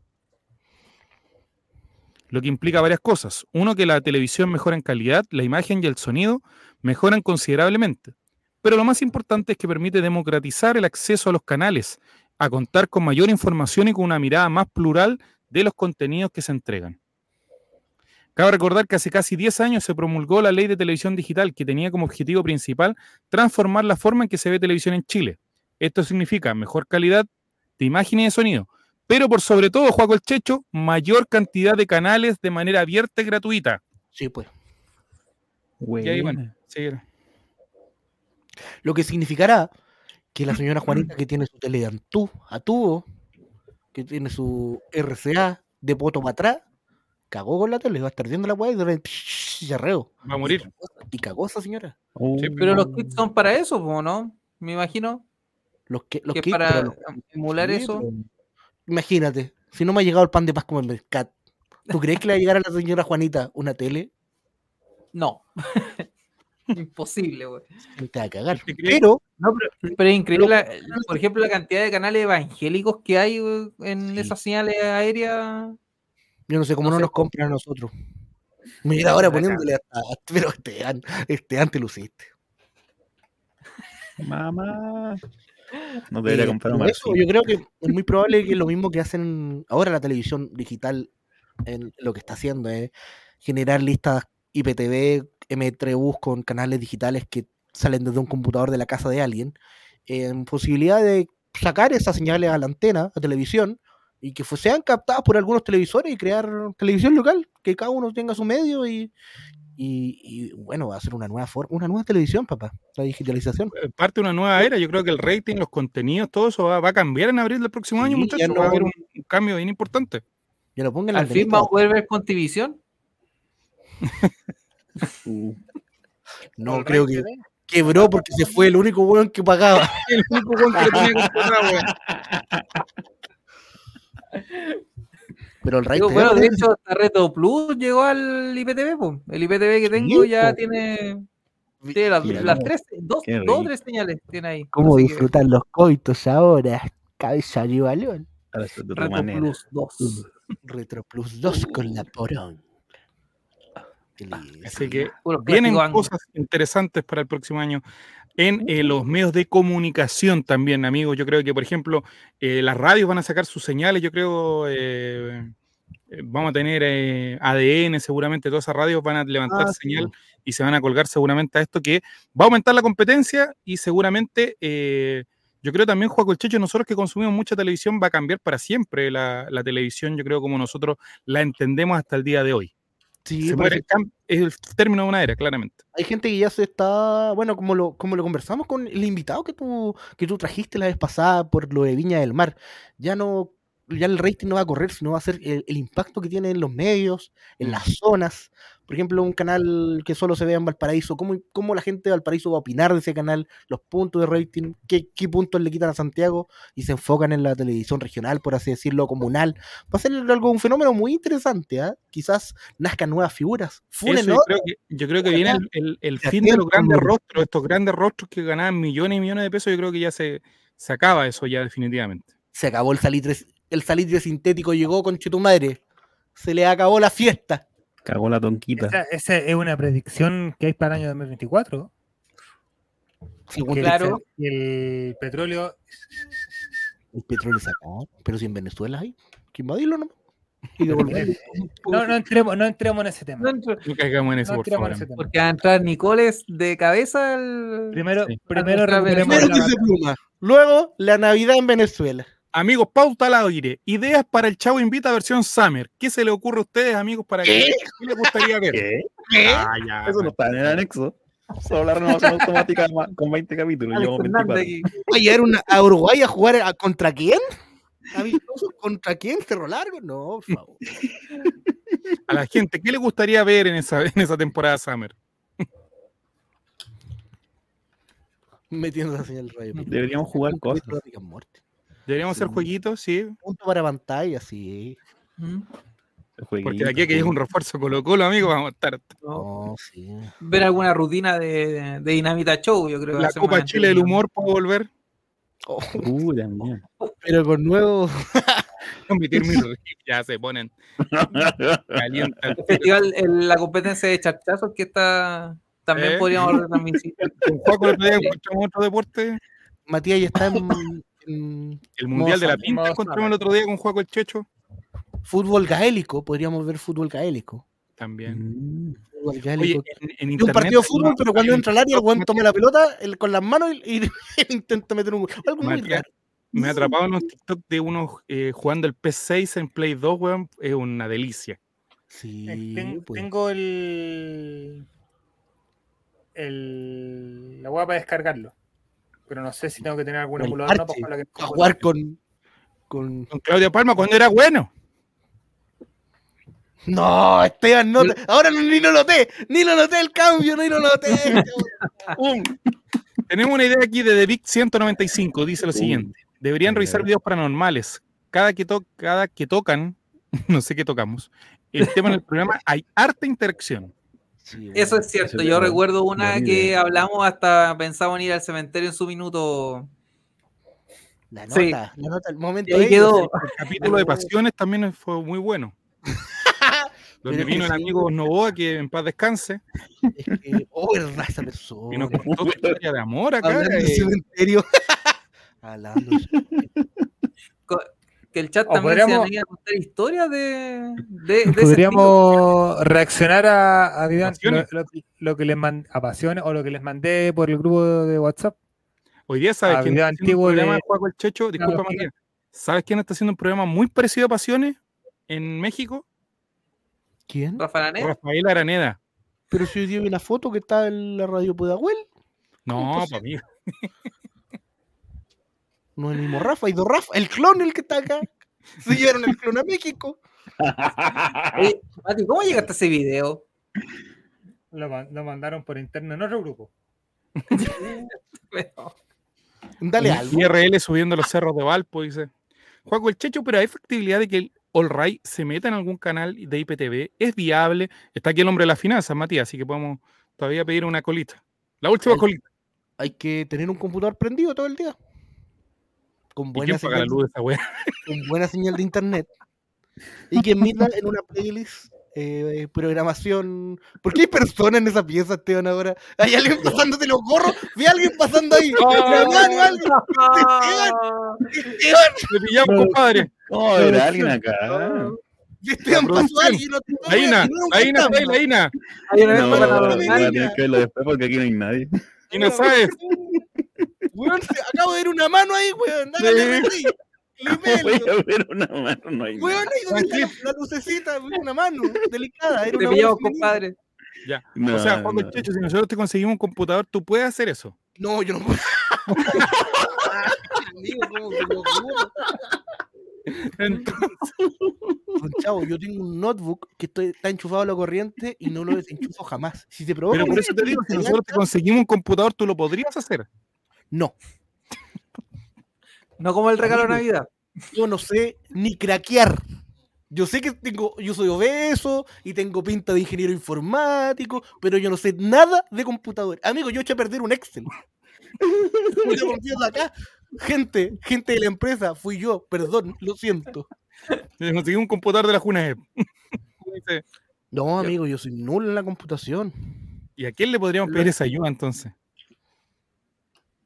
Lo que implica varias cosas. Uno, que la televisión mejora en calidad, la imagen y el sonido mejoran considerablemente. Pero lo más importante es que permite democratizar el acceso a los canales, a contar con mayor información y con una mirada más plural de los contenidos que se entregan. Cabe recordar que hace casi 10 años se promulgó la ley de televisión digital que tenía como objetivo principal transformar la forma en que se ve televisión en Chile. Esto significa mejor calidad de imagen y de sonido, pero por sobre todo, Juaco el Checho, mayor cantidad de canales de manera abierta y gratuita. Sí, pues. Y ahí, bueno, sí, Lo que significará que la señora Juanita que tiene su tele de antú, a tubo, que tiene su RCA de poto para atrás, cagó con la tele, va a estar viendo la weá y de yarreo. va a morir. Y cagó esa señora. Sí, Pero los kits son para eso, ¿no? Me imagino Los que, los que kits, para los- emular sí, eso. pero- Imagínate, si no me ha llegado el pan de Pascua en el mercat, ¿tú crees que le va a llegar a la señora Juanita una tele? No. Imposible, güey. Te va a cagar. ¿Te? Pero, No, pero, pero es increíble, la- por ejemplo, la cantidad de canales evangélicos que hay en Sí. esas señales aéreas. yo no sé cómo No no, sé. nos compran a nosotros. Mira, ahora poniéndole hasta, pero este, an- este antes lo hiciste. Mamá. No debería Eh, comprar un eso, yo creo que es muy probable que lo mismo que hacen ahora la televisión digital, en lo que está haciendo es generar listas IPTV, M3Bus con canales digitales que salen desde un computador de la casa de alguien, en posibilidad de sacar esas señales a la antena, a televisión, y que sean captadas por algunos televisores y crear televisión local, que cada uno tenga su medio y, y, y, bueno, va a ser una nueva forma, una nueva televisión, papá, la digitalización. Eh, Parte de una nueva era. Yo creo que el rating, los contenidos, todo eso va, va a cambiar en abril del próximo año, Sí, muchachos. ya Va a no- haber un, un cambio bien importante. Ya lo pongan Al fin vamos a poder ver con Contivisión. No, creo que quebró porque se fue el único weón que pagaba. El único weón que tenía que comprar, weón. Pero el Digo, bueno, de hecho, hasta Reto Plus llegó al IPTV, po. El IPTV que tengo ya po. tiene, tiene las, tres, dos, dos o tres señales tiene ahí. ¿Cómo Así que disfrutar los coitos ahora? Cabeza otra Reto manera. Plus 2. Retro Plus 2 con la porón. Lindo. Así que vienen cosas interesantes para el próximo año en eh, los medios de comunicación también, amigos. Yo creo que, por ejemplo, eh, las radios van a sacar sus señales. Yo creo eh, eh, vamos a tener eh, ADN, seguramente todas esas radios van a levantar Ah, sí. señal y se van a colgar seguramente a esto que va a aumentar la competencia y seguramente eh, yo creo también, Juan Colchecho, nosotros que consumimos mucha televisión va a cambiar para siempre la, la televisión, yo creo como nosotros la entendemos hasta el día de hoy. Sí, Se muere- cam- es el término de una era, claramente. hay gente que ya se está, bueno, como lo, como lo conversamos con el invitado que tú, que tú trajiste la vez pasada por lo de Viña del Mar, ya no, ya el rating no va a correr, sino va a ser el, el impacto que tiene en los medios, en las zonas. Por ejemplo, un canal que solo se vea en Valparaíso, ¿cómo, cómo la gente de Valparaíso va a opinar de ese canal, los puntos de rating, qué, qué puntos le quitan a Santiago y se enfocan en la televisión regional, por así decirlo, comunal. Va a ser algo, un fenómeno muy interesante, ¿ah? Quizás nazcan nuevas figuras. Funen Eso yo, creo que, yo creo que viene el, el- fin de los grandes rostros, estos grandes rostros que ganaban millones y millones de pesos, yo creo que ya se, se acaba eso ya definitivamente. se acabó el salitre, el salitre sintético, llegó con tu madre. Se le acabó la fiesta. Cagó la tonquita. Esa, esa es una predicción que hay para el año 2024. Según que el- Claro. El, petróleo el petróleo se acabó. Pero si en Venezuela hay, que invadirlo nomás. Y devolverlo. No, no entremos, no entremos en ese tema. No entro- No caigamos en eso, No por entremos favor. en ese tema. porque va a entrar Nicoles de cabeza al... Primero, Sí. primero Primero la que se pluma. Luego, la Navidad en Venezuela. Amigos, pauta al aire. Ideas para el Chavo Invita versión Summer. ¿Qué se le ocurre a ustedes, amigos, para que ¿Qué les gustaría ver? ¿Qué? Ah, ya. Eso no está en el anexo. Solo la renovación automática con 20 capítulos. Alex Llevamos Fernández 24. aquí. ¿Va a llegar una- a Uruguay a jugar a- contra quién? ¿Amistosos contra quién? ¿Cerro Largo? No, por favor. A la gente, ¿qué le gustaría ver en esa, en esa temporada Summer? Metiendo la señal radio. Deberíamos jugar cosas. Deberíamos hacer Sí. jueguitos, sí. Punto para pantalla, sí. ¿Mm? Porque de aquí que llegue un refuerzo Colo Colo, amigos, vamos a estar. No. Sí. Ver alguna rutina de, de Dinamita Show, yo creo. La Copa Chile del. Humor puede volver Oh, Uh, pero con mis Ya se ponen. El festival, el- la competencia de charchazos que está... También ¿Eh? podríamos retransmitir. Con Juaco día encontramos otro deporte. Matías ya está en El Mundial de la Pinta encontramos el otro día con Juaco el Checho. fútbol gaélico. Podríamos ver fútbol gaélico. También. Mm. Fútbol Oye, gaélico. en, en Y un partido de fútbol, pero cuando un entra al área, el weón toma la pelota el- con las manos y, y intenta meter un gol. Algo muy Matías, raro. Me ha atrapado en los TikTok de unos eh, jugando el PS6 en Play 2, weón. Es una delicia. Sí, Eh, ten- pues. Tengo el. el la hueá para descargarlo. Pero no sé si tengo que tener algún emulador no, para jugar a jugar con, con. Con Claudia Palma cuando era bueno. No, Esteban, no. Ahora no- ni lo noté. Ni lo noté el cambio, ni lo noté. ¡Pum! Tenemos una idea aquí de The Big 195. Dice lo siguiente: Deberían revisar videos paranormales. Cada que, to- cada que tocan, no sé qué tocamos, el tema en el programa, hay harta interacción. Sí, Eso es cierto. Eso Yo recuerdo una que idea. hablamos hasta pensaba en ir al cementerio en su minuto. La nota, Sí. la nota, el momento. Ahí quedó. El capítulo de Pasiones también fue muy bueno. Donde vino el sí. amigo Novoa, que en paz descanse, Es que, oh, verdad, esa persona. y nos contó su historia de amor acá. Hablando del eh, cementerio. Hablando. Que el chat O también podríamos- se venía a contar historias de, de, de ese estilo. Podríamos reaccionar a, a Vivian, lo, Pasiones. lo- lo que les mandé a pasiones o lo que les mandé por el grupo de WhatsApp. Hoy día, ¿sabes Ah, quién está haciendo antiguo un programa de- de Juaco el Checho? Disculpa, Claro, Matías. ¿Sabes quién está haciendo un programa muy parecido a Pasiones en México? ¿Quién? Rafa Araneda. Rafael Araneda. Pero si hoy día vi la foto que está en la radio Pudahuel. No, para mí. No es el mismo Rafa, hay dos Rafa. El clon el que está acá. Se llevaron el clon a México. Oye, Mati, ¿cómo llegaste a ese video? Lo, man- lo mandaron por interno en otro grupo. Dale algo. IRL subiendo los cerros de Valpo, dice. Juaco el Checho, pero hay factibilidad de que el All Right se meta en algún canal de IPTV. Es viable. Está aquí el hombre de las finanzas, Matías, así que podemos todavía pedir una colita. La última colita. Hay que tener un computador prendido todo el día. Con ¿Y buena, quién paga la señal, luz de esa wea? con buena señal de internet. Y que emita en una playlist eh, programación. ¿Por qué hay personas en esa pieza, Esteban, ahora? Hay alguien pasándote los gorros. Vi a alguien pasando ahí. La mano, alguien. Esteban, Le pillamos, compadre. ¿Cómo habrá alguien acá? Esteban pasó producción. alguien. No, te- no, La Ina, no, no, la Ina, fantasma. está ahí, la Ina. Hay una vez No, para no, voy no, a paranormal. tener que verlo después porque aquí no hay nadie. Ina, ¿sabes? Weón, acabo de ver una mano ahí, weón. Hágale RT. Voy a ver una mano, no hay Weón, ahí donde la, la lucecita, una mano delicada. Era Te pillamos, compadre. Ya. No, o sea, el no. Checho, si nosotros te conseguimos un computador, tú puedes hacer eso. No, yo no puedo. Entonces, Don Chavo, yo tengo un notebook que estoy- está enchufado a la corriente y no lo desenchufo jamás. Si se provoca pero por eso te digo, si nosotros te conseguimos un computador, tú lo podrías hacer. No, No como el regalo de Navidad. yo no sé ni craquear. Yo sé que tengo, yo soy obeso y tengo pinta de ingeniero informático, pero yo no sé nada de computador. Amigo, yo eché a perder un Excel. Acá. Gente, gente de la empresa, fui yo, perdón, lo siento. Te conseguimos un computador de la. Dice, No, amigo, yo soy nulo en la computación. ¿Y a quién le podríamos pedir esa ayuda entonces?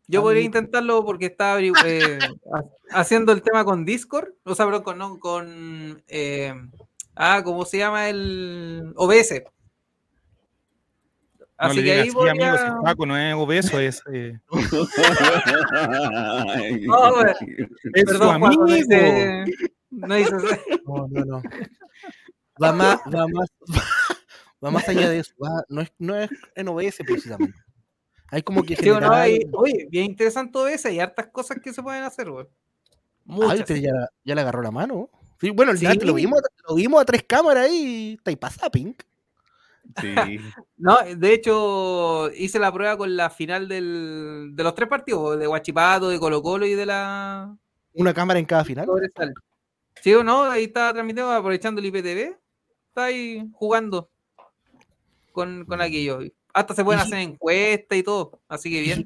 Yo podría intentarlo porque estaba eh, ha- haciendo el tema con Discord, o sea, perdón, con, no, con eh, ah, ¿cómo se llama el OBS? No Así le que digas ahí podría... si Paco no es obeso, es, eh, No, güey. es su Perdón, Juan, no dice, no dice eso. No, no, no. Va más, va más, va más allá de eso. va- no, es, no es en OBS precisamente. Hay como que Sí, ¿o no? Hay- oye, bien interesante OBS, hay hartas cosas que se pueden hacer, güey. Ay, Muchas. usted ya, ya le agarró la mano. Sí, bueno, el Sí. Nat lo vimos, lo vimos a tres cámaras ahí y está ahí pasa, Pink. Sí. No, de hecho, hice la prueba con la final del, de los tres partidos, de Guachipato, de Colo Colo y de la Una cámara en cada final. Sí o no, ahí estaba transmitiendo, aprovechando el IPTV, está ahí jugando con, con aquello. Hasta se pueden Y si- hacer encuestas y todo, así que bien.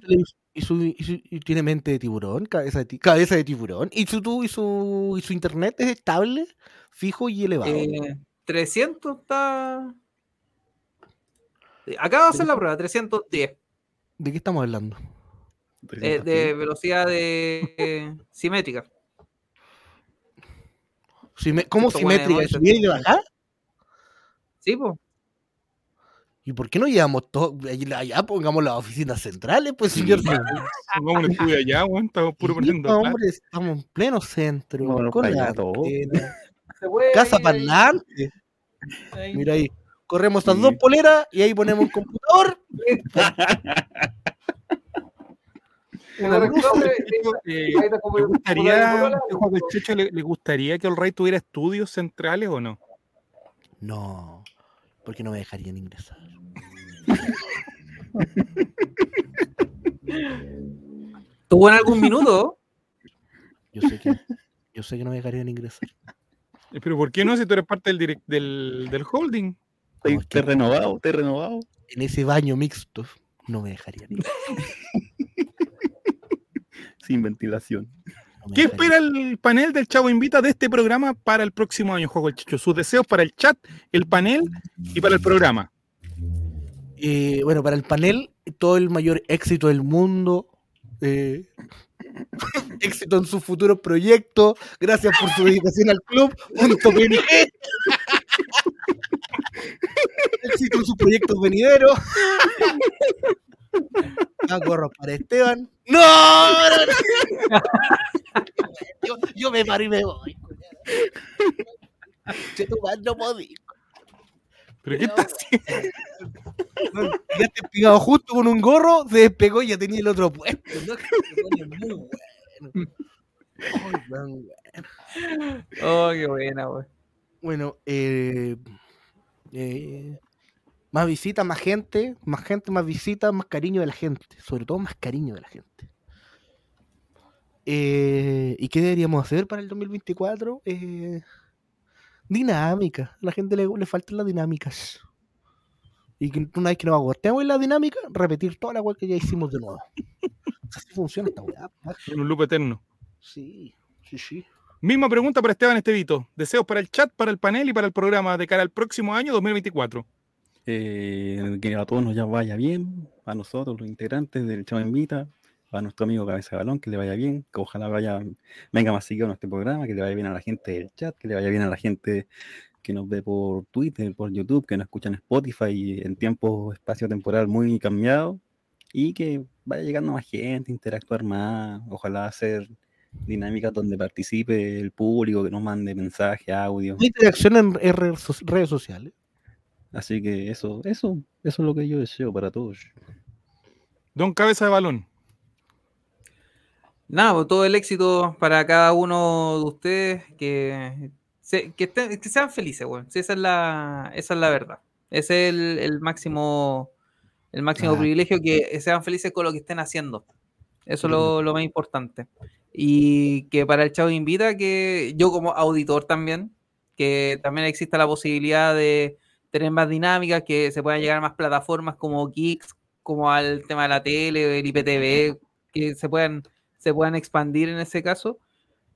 y su- y su- y tiene mente de tiburón, cabeza de, ti- cabeza de tiburón. Y su, y su, y su internet es estable, fijo y elevado. Eh, 300 está... Acabo de hacer la prueba, 310. ¿De qué estamos hablando? eh, de velocidad de simétrica. ¿Cómo Esto simétrica? ¿De hemos subida y de bajar? Sí, pues. ¿Y por qué no llevamos todo? Allá, allá pongamos las oficinas centrales, pues, señor. Pongamos un estudio allá, weón, estamos puro poniendo. hombre, estamos en pleno centro. Con la Casa parlante. ahí- Mira ahí. Corremos estas Sí. dos poleras y ahí ponemos un computador. Eh, ¿Le gustaría, a Juaco el Checho, le, le gustaría que el Rey tuviera estudios centrales o no? No, porque no me dejarían ingresar. ¿Tuvo en algún minuto? Yo sé que, yo sé que no me dejarían ingresar. Eh, Pero ¿por qué no si tú eres parte del, direct- del, del holding? Estoy, No, es que- estoy renovado, estoy renovado. En ese baño mixto no me dejarían ingresar. Sin ventilación. no ¿Qué espera el panel del Chavo Invita de este programa para el próximo año, Juego el Checho? Sus deseos para el chat, el panel y para el programa. Eh, bueno, para el panel, todo el mayor éxito del mundo. eh, éxito en sus futuros proyectos. Gracias por su dedicación al club. Éxito en sus proyectos venideros. Ah, para Esteban. ¡No! Yo, yo me paro y me voy. No podí. ¿Pero qué está haciendo? Ya te pegado justo con un gorro, se despegó y ya tenía el otro puesto. muy bueno. Oh, qué buena, güey. Bueno, eh, eh, más visitas, más gente, más gente, más visitas, más cariño de la gente. Sobre todo más cariño de la gente. Eh, ¿Y qué deberíamos hacer para el 2024? Eh, dinámica. A la gente le, le faltan las dinámicas. Y que una vez que nos agotemos en la dinámica, repetir toda la weá que ya hicimos de nuevo. Así funciona esta weá. En un loop eterno. Sí, sí, sí. Misma pregunta para Esteban Estevito. Deseos para el chat, para el panel y para el programa de cara al próximo año 2024. Eh, que a todos nos ya vaya bien, a nosotros, los integrantes del Chavo Invita, a nuestro amigo Cabeza de Balón, que le vaya bien, que ojalá vaya, venga más seguido a nuestro programa, que le vaya bien a la gente del chat, que le vaya bien a la gente que nos ve por Twitter, por YouTube, que nos escucha en Spotify en tiempo, espacio temporal muy cambiado, y que vaya llegando más gente, interactuar más, ojalá hacer dinámicas donde participe el público, que nos mande mensaje, audio. Interacción en redes sociales. Así que eso, eso, eso es lo que yo deseo para todos. Don Cabeza de Balón. Nada, pues, todo el éxito para cada uno de ustedes, que, se- que, estén- que sean felices, weón. Sí, esa es la, esa es la verdad. Ese es el, el máximo, el máximo Claro. privilegio, que sean felices con lo que estén haciendo. Eso es lo, lo más importante. Y que para el Chavo Invita, que yo como auditor también, que también exista la posibilidad de tener más dinámicas, que se puedan llegar a más plataformas como Geeks, como al tema de la tele, el IPTV, que se puedan, se puedan expandir en ese caso.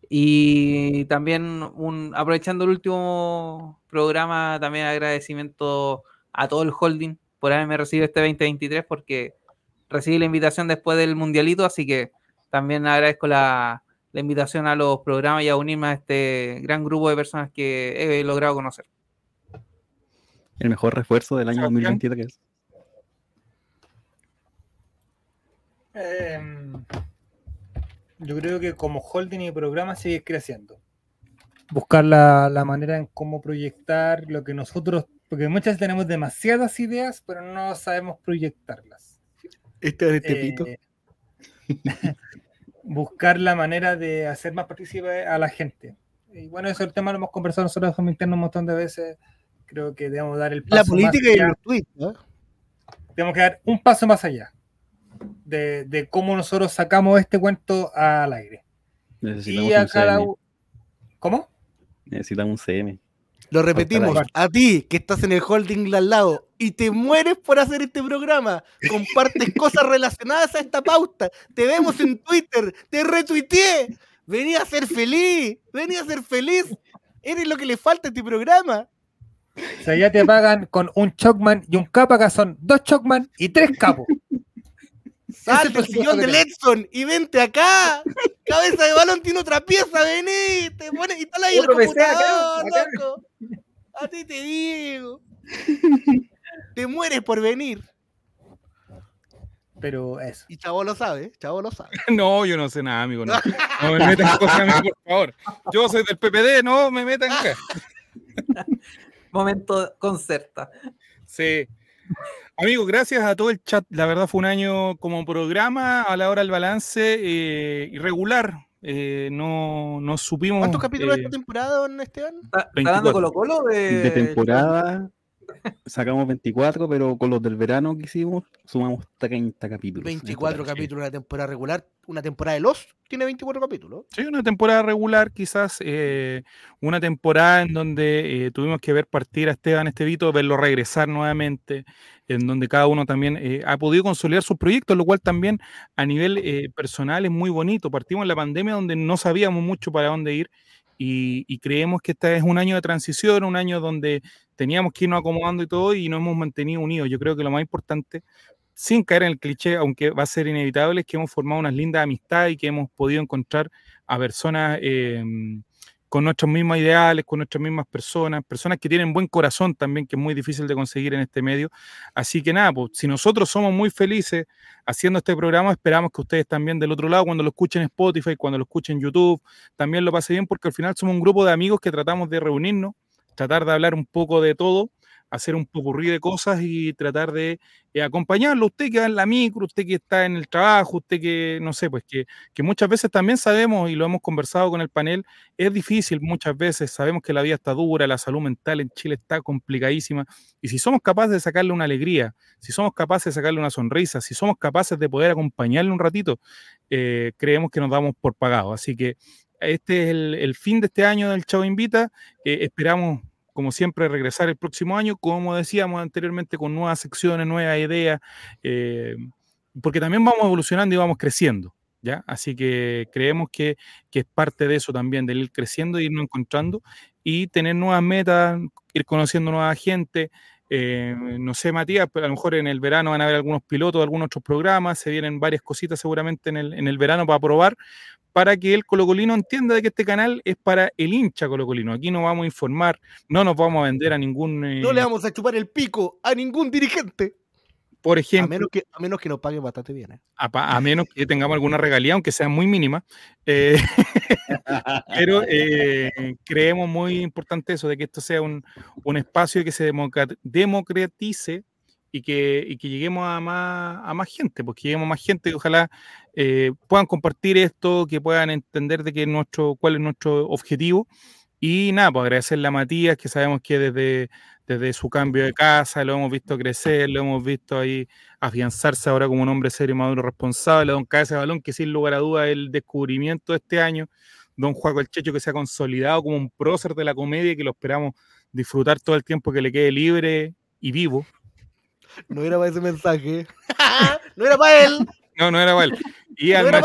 Y también un, aprovechando el último programa, también agradecimiento a todo el holding por haberme recibido este 2023, porque recibí la invitación después del mundialito, así que también agradezco la, la invitación a los programas y a unirme a este gran grupo de personas que he logrado conocer. El mejor refuerzo del año Sebastián. 2023. Em, yo creo que como holding y programa seguir creciendo. Buscar la, la manera en cómo proyectar lo que nosotros, porque muchas veces tenemos demasiadas ideas, pero no sabemos proyectarlas. Este es Eh, buscar la manera de hacer más partícipe a la gente. Y bueno, eso el tema lo hemos conversado nosotros como interno un montón de veces. Creo que debemos dar el paso La más política y allá. los tweets, ¿no? tenemos que dar un paso más allá de, de cómo nosotros sacamos este cuento al aire. Necesitamos Y a un cada CM. ¿Cómo? Necesitamos un CM. Lo repetimos, a ti que estás en el holding de al lado y te mueres por hacer este programa, compartes cosas relacionadas a esta pauta, te vemos en Twitter, te retuiteé, vení a ser feliz, vení a ser feliz, eres lo que le falta a este programa. O sea, ya te pagan con un Chocman y un capa, que son dos Chocman y tres capos. Sal el del sillón de. Letson y vente acá. Cabeza de balón tiene otra pieza, vení, te pones y tal ahí el acá, computador, acá. loco. A ti te digo. Te mueres por venir. Pero eso. Y Chavo lo sabe, Chavo lo sabe. No, yo no sé nada, amigo. No, no me metan en cosas a mí, por favor. Yo soy del PPD, no me metan acá. Momento concerta. Sí. Amigo, gracias a todo el chat. La verdad fue un año como programa a la hora del balance eh, irregular. Eh, no, no supimos. ¿Cuántos capítulos de eh, esta temporada, don Esteban? ¿Está, está dando 24. Colo Colo de, De temporada sacamos 24, pero con los del verano que hicimos sumamos 30 capítulos. en 24 total, sí. capítulos de una temporada regular. Una temporada de los tiene 24 capítulos. Sí, una temporada regular, quizás eh, una temporada en donde eh, tuvimos que ver partir a Esteban Estevito, verlo regresar nuevamente, en donde cada uno también eh, ha podido consolidar sus proyectos, lo cual también a nivel eh, personal es muy bonito. Partimos en la pandemia donde no sabíamos mucho para dónde ir y, y creemos que este es un año de transición, un año donde teníamos que irnos acomodando y todo y nos hemos mantenido unidos. Yo creo que lo más importante sin caer en el cliché, aunque va a ser inevitable, es que hemos formado unas lindas amistades y que hemos podido encontrar a personas eh, con nuestros mismos ideales, con nuestras mismas personas, personas que tienen buen corazón también, que es muy difícil de conseguir en este medio. Así que nada, pues, si nosotros somos muy felices haciendo este programa, esperamos que ustedes también del otro lado, cuando lo escuchen en Spotify, cuando lo escuchen en YouTube, también lo pasen bien, porque al final somos un grupo de amigos que tratamos de reunirnos, tratar de hablar un poco de todo. Hacer un popurrí de cosas y tratar de eh, acompañarlo. Usted que va en la micro, usted que está en el trabajo, usted que, no sé, pues que, muchas veces también sabemos y lo hemos conversado con el panel, es difícil muchas veces, sabemos que la vida está dura, la salud mental en Chile está complicadísima y si somos capaces de sacarle una alegría, si somos capaces de sacarle una sonrisa, si somos capaces de poder acompañarle un ratito, eh, creemos que nos damos por pagado. Así que este es el, el fin de este año del Chavo Invita. Eh, esperamos como siempre, regresar el próximo año, como decíamos anteriormente, con nuevas secciones, nuevas ideas, eh, porque también vamos evolucionando y vamos creciendo, ¿ya? Así que creemos que, que es parte de eso también, del ir creciendo, irnos encontrando y tener nuevas metas, ir conociendo nueva gente. Eh, no sé, Matías, pero a lo mejor en el verano van a haber algunos pilotos algunos otros programas, se vienen varias cositas seguramente en el, en el verano para probar, para que el colocolino entienda de que este canal es para el hincha colocolino. Aquí no vamos a informar, no nos vamos a vender a ningún... eh, No le vamos a chupar el pico a ningún dirigente. por A ejemplo, menos, que, a menos que nos pague bastante bien. ¿eh? a, a menos que tengamos alguna regalía, aunque sea muy mínima. eh, pero eh, creemos muy importante eso, de que esto sea un, un espacio que se democratice y que, y que lleguemos a más, a más gente, porque lleguemos a más gente y ojalá eh, puedan compartir esto, que puedan entender de que nuestro, cuál es nuestro objetivo. Y nada, pues agradecerle a Matías, que sabemos que desde, desde su cambio de casa lo hemos visto crecer, lo hemos visto ahí afianzarse ahora como un hombre serio, maduro, responsable, don Cabeza Balón, que sin lugar a duda es el descubrimiento de este año, don Juaco el Checho, que se ha consolidado como un prócer de la comedia que lo esperamos disfrutar todo el tiempo que le quede libre y vivo. No era para ese mensaje. no era para él. No, no era mal. Y No Esteban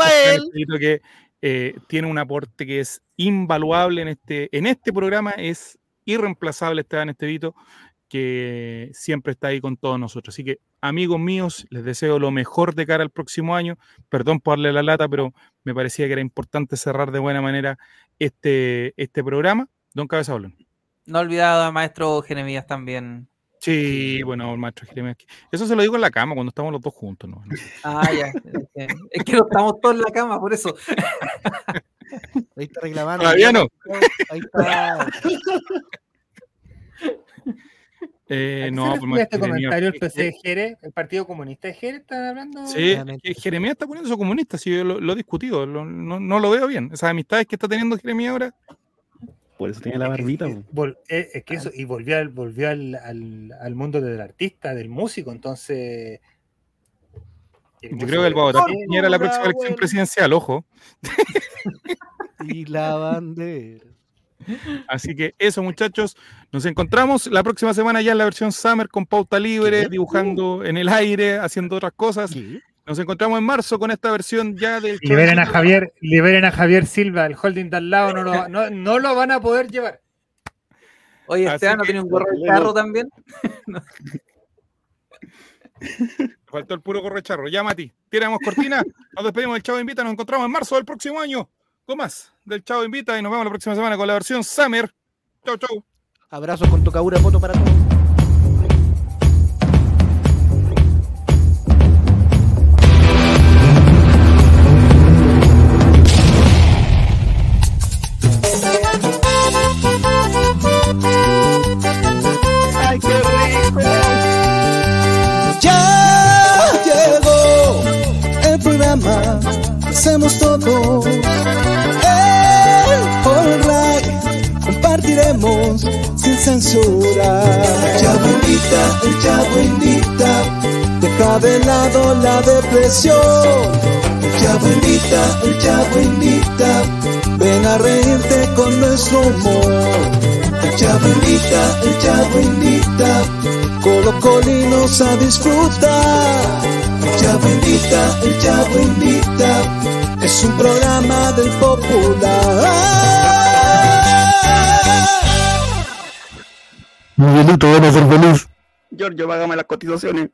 él. Que eh, tiene un aporte que es invaluable en este, en este programa, es irreemplazable Esteban Estevito, que siempre está ahí con todos nosotros. Así que, amigos míos, les deseo lo mejor de cara al próximo año. Perdón por darle la lata, pero me parecía que era importante cerrar de buena manera este, este programa. Don Cabeza Balón. No olvidado a maestro Jeremías también. Sí, bueno, maestro Jeremías. Eso se lo digo en la cama cuando estamos los dos juntos. ¿no? Ah, ya. Es que, no estamos todos en la cama, por eso. Ahí está reclamando. Todavía no. Ahí está. Eh, ¿A qué no, se pues, este Jeremías, comentario el es PC que- de Jere, el Partido Comunista de Jere, están hablando? Sí, Jeremías está poniendo su comunista, sí, yo lo, lo he discutido, lo- no, no lo veo bien. Esas amistades que está teniendo Jeremías ahora, Por eso tiene la barbita. eh, es que eso, y volvió, al, volvió al, al, al mundo del artista, del músico, entonces. yo creo que el Bogotá era la próxima elección bueno. presidencial, ojo. Y la bandera. Así que eso, muchachos, nos encontramos la próxima semana ya en la versión Summer con pauta libre, ¿Qué? dibujando en el aire, haciendo otras cosas. ¿Qué? Nos encontramos en marzo con esta versión ya del Liberen a Javier, liberen a Javier Silva, el holding de al lado no lo, no, no lo van a poder llevar. Oye, Esteban, ¿no tiene un gorro de carro también? Faltó el puro correcharro. Ya, Mati, tiramos cortina, nos despedimos del Chavo Invita, nos encontramos en marzo del próximo año con más del Chavo Invita y nos vemos la próxima semana con la versión Summer. Chau, chau. Abrazos con tocadura foto para todos. Hacemos todo. El All Right, compartiremos sin censura. Invita, el Chavo invita, deja de lado la depresión. Invita, el Chavo invita, ven a reírte con nuestro humor. Invita, el Chavo invita, colocolinos a disfrutar. Invita, el Chavo invita, es un programa del popular. Giorgio, págame las cotizaciones.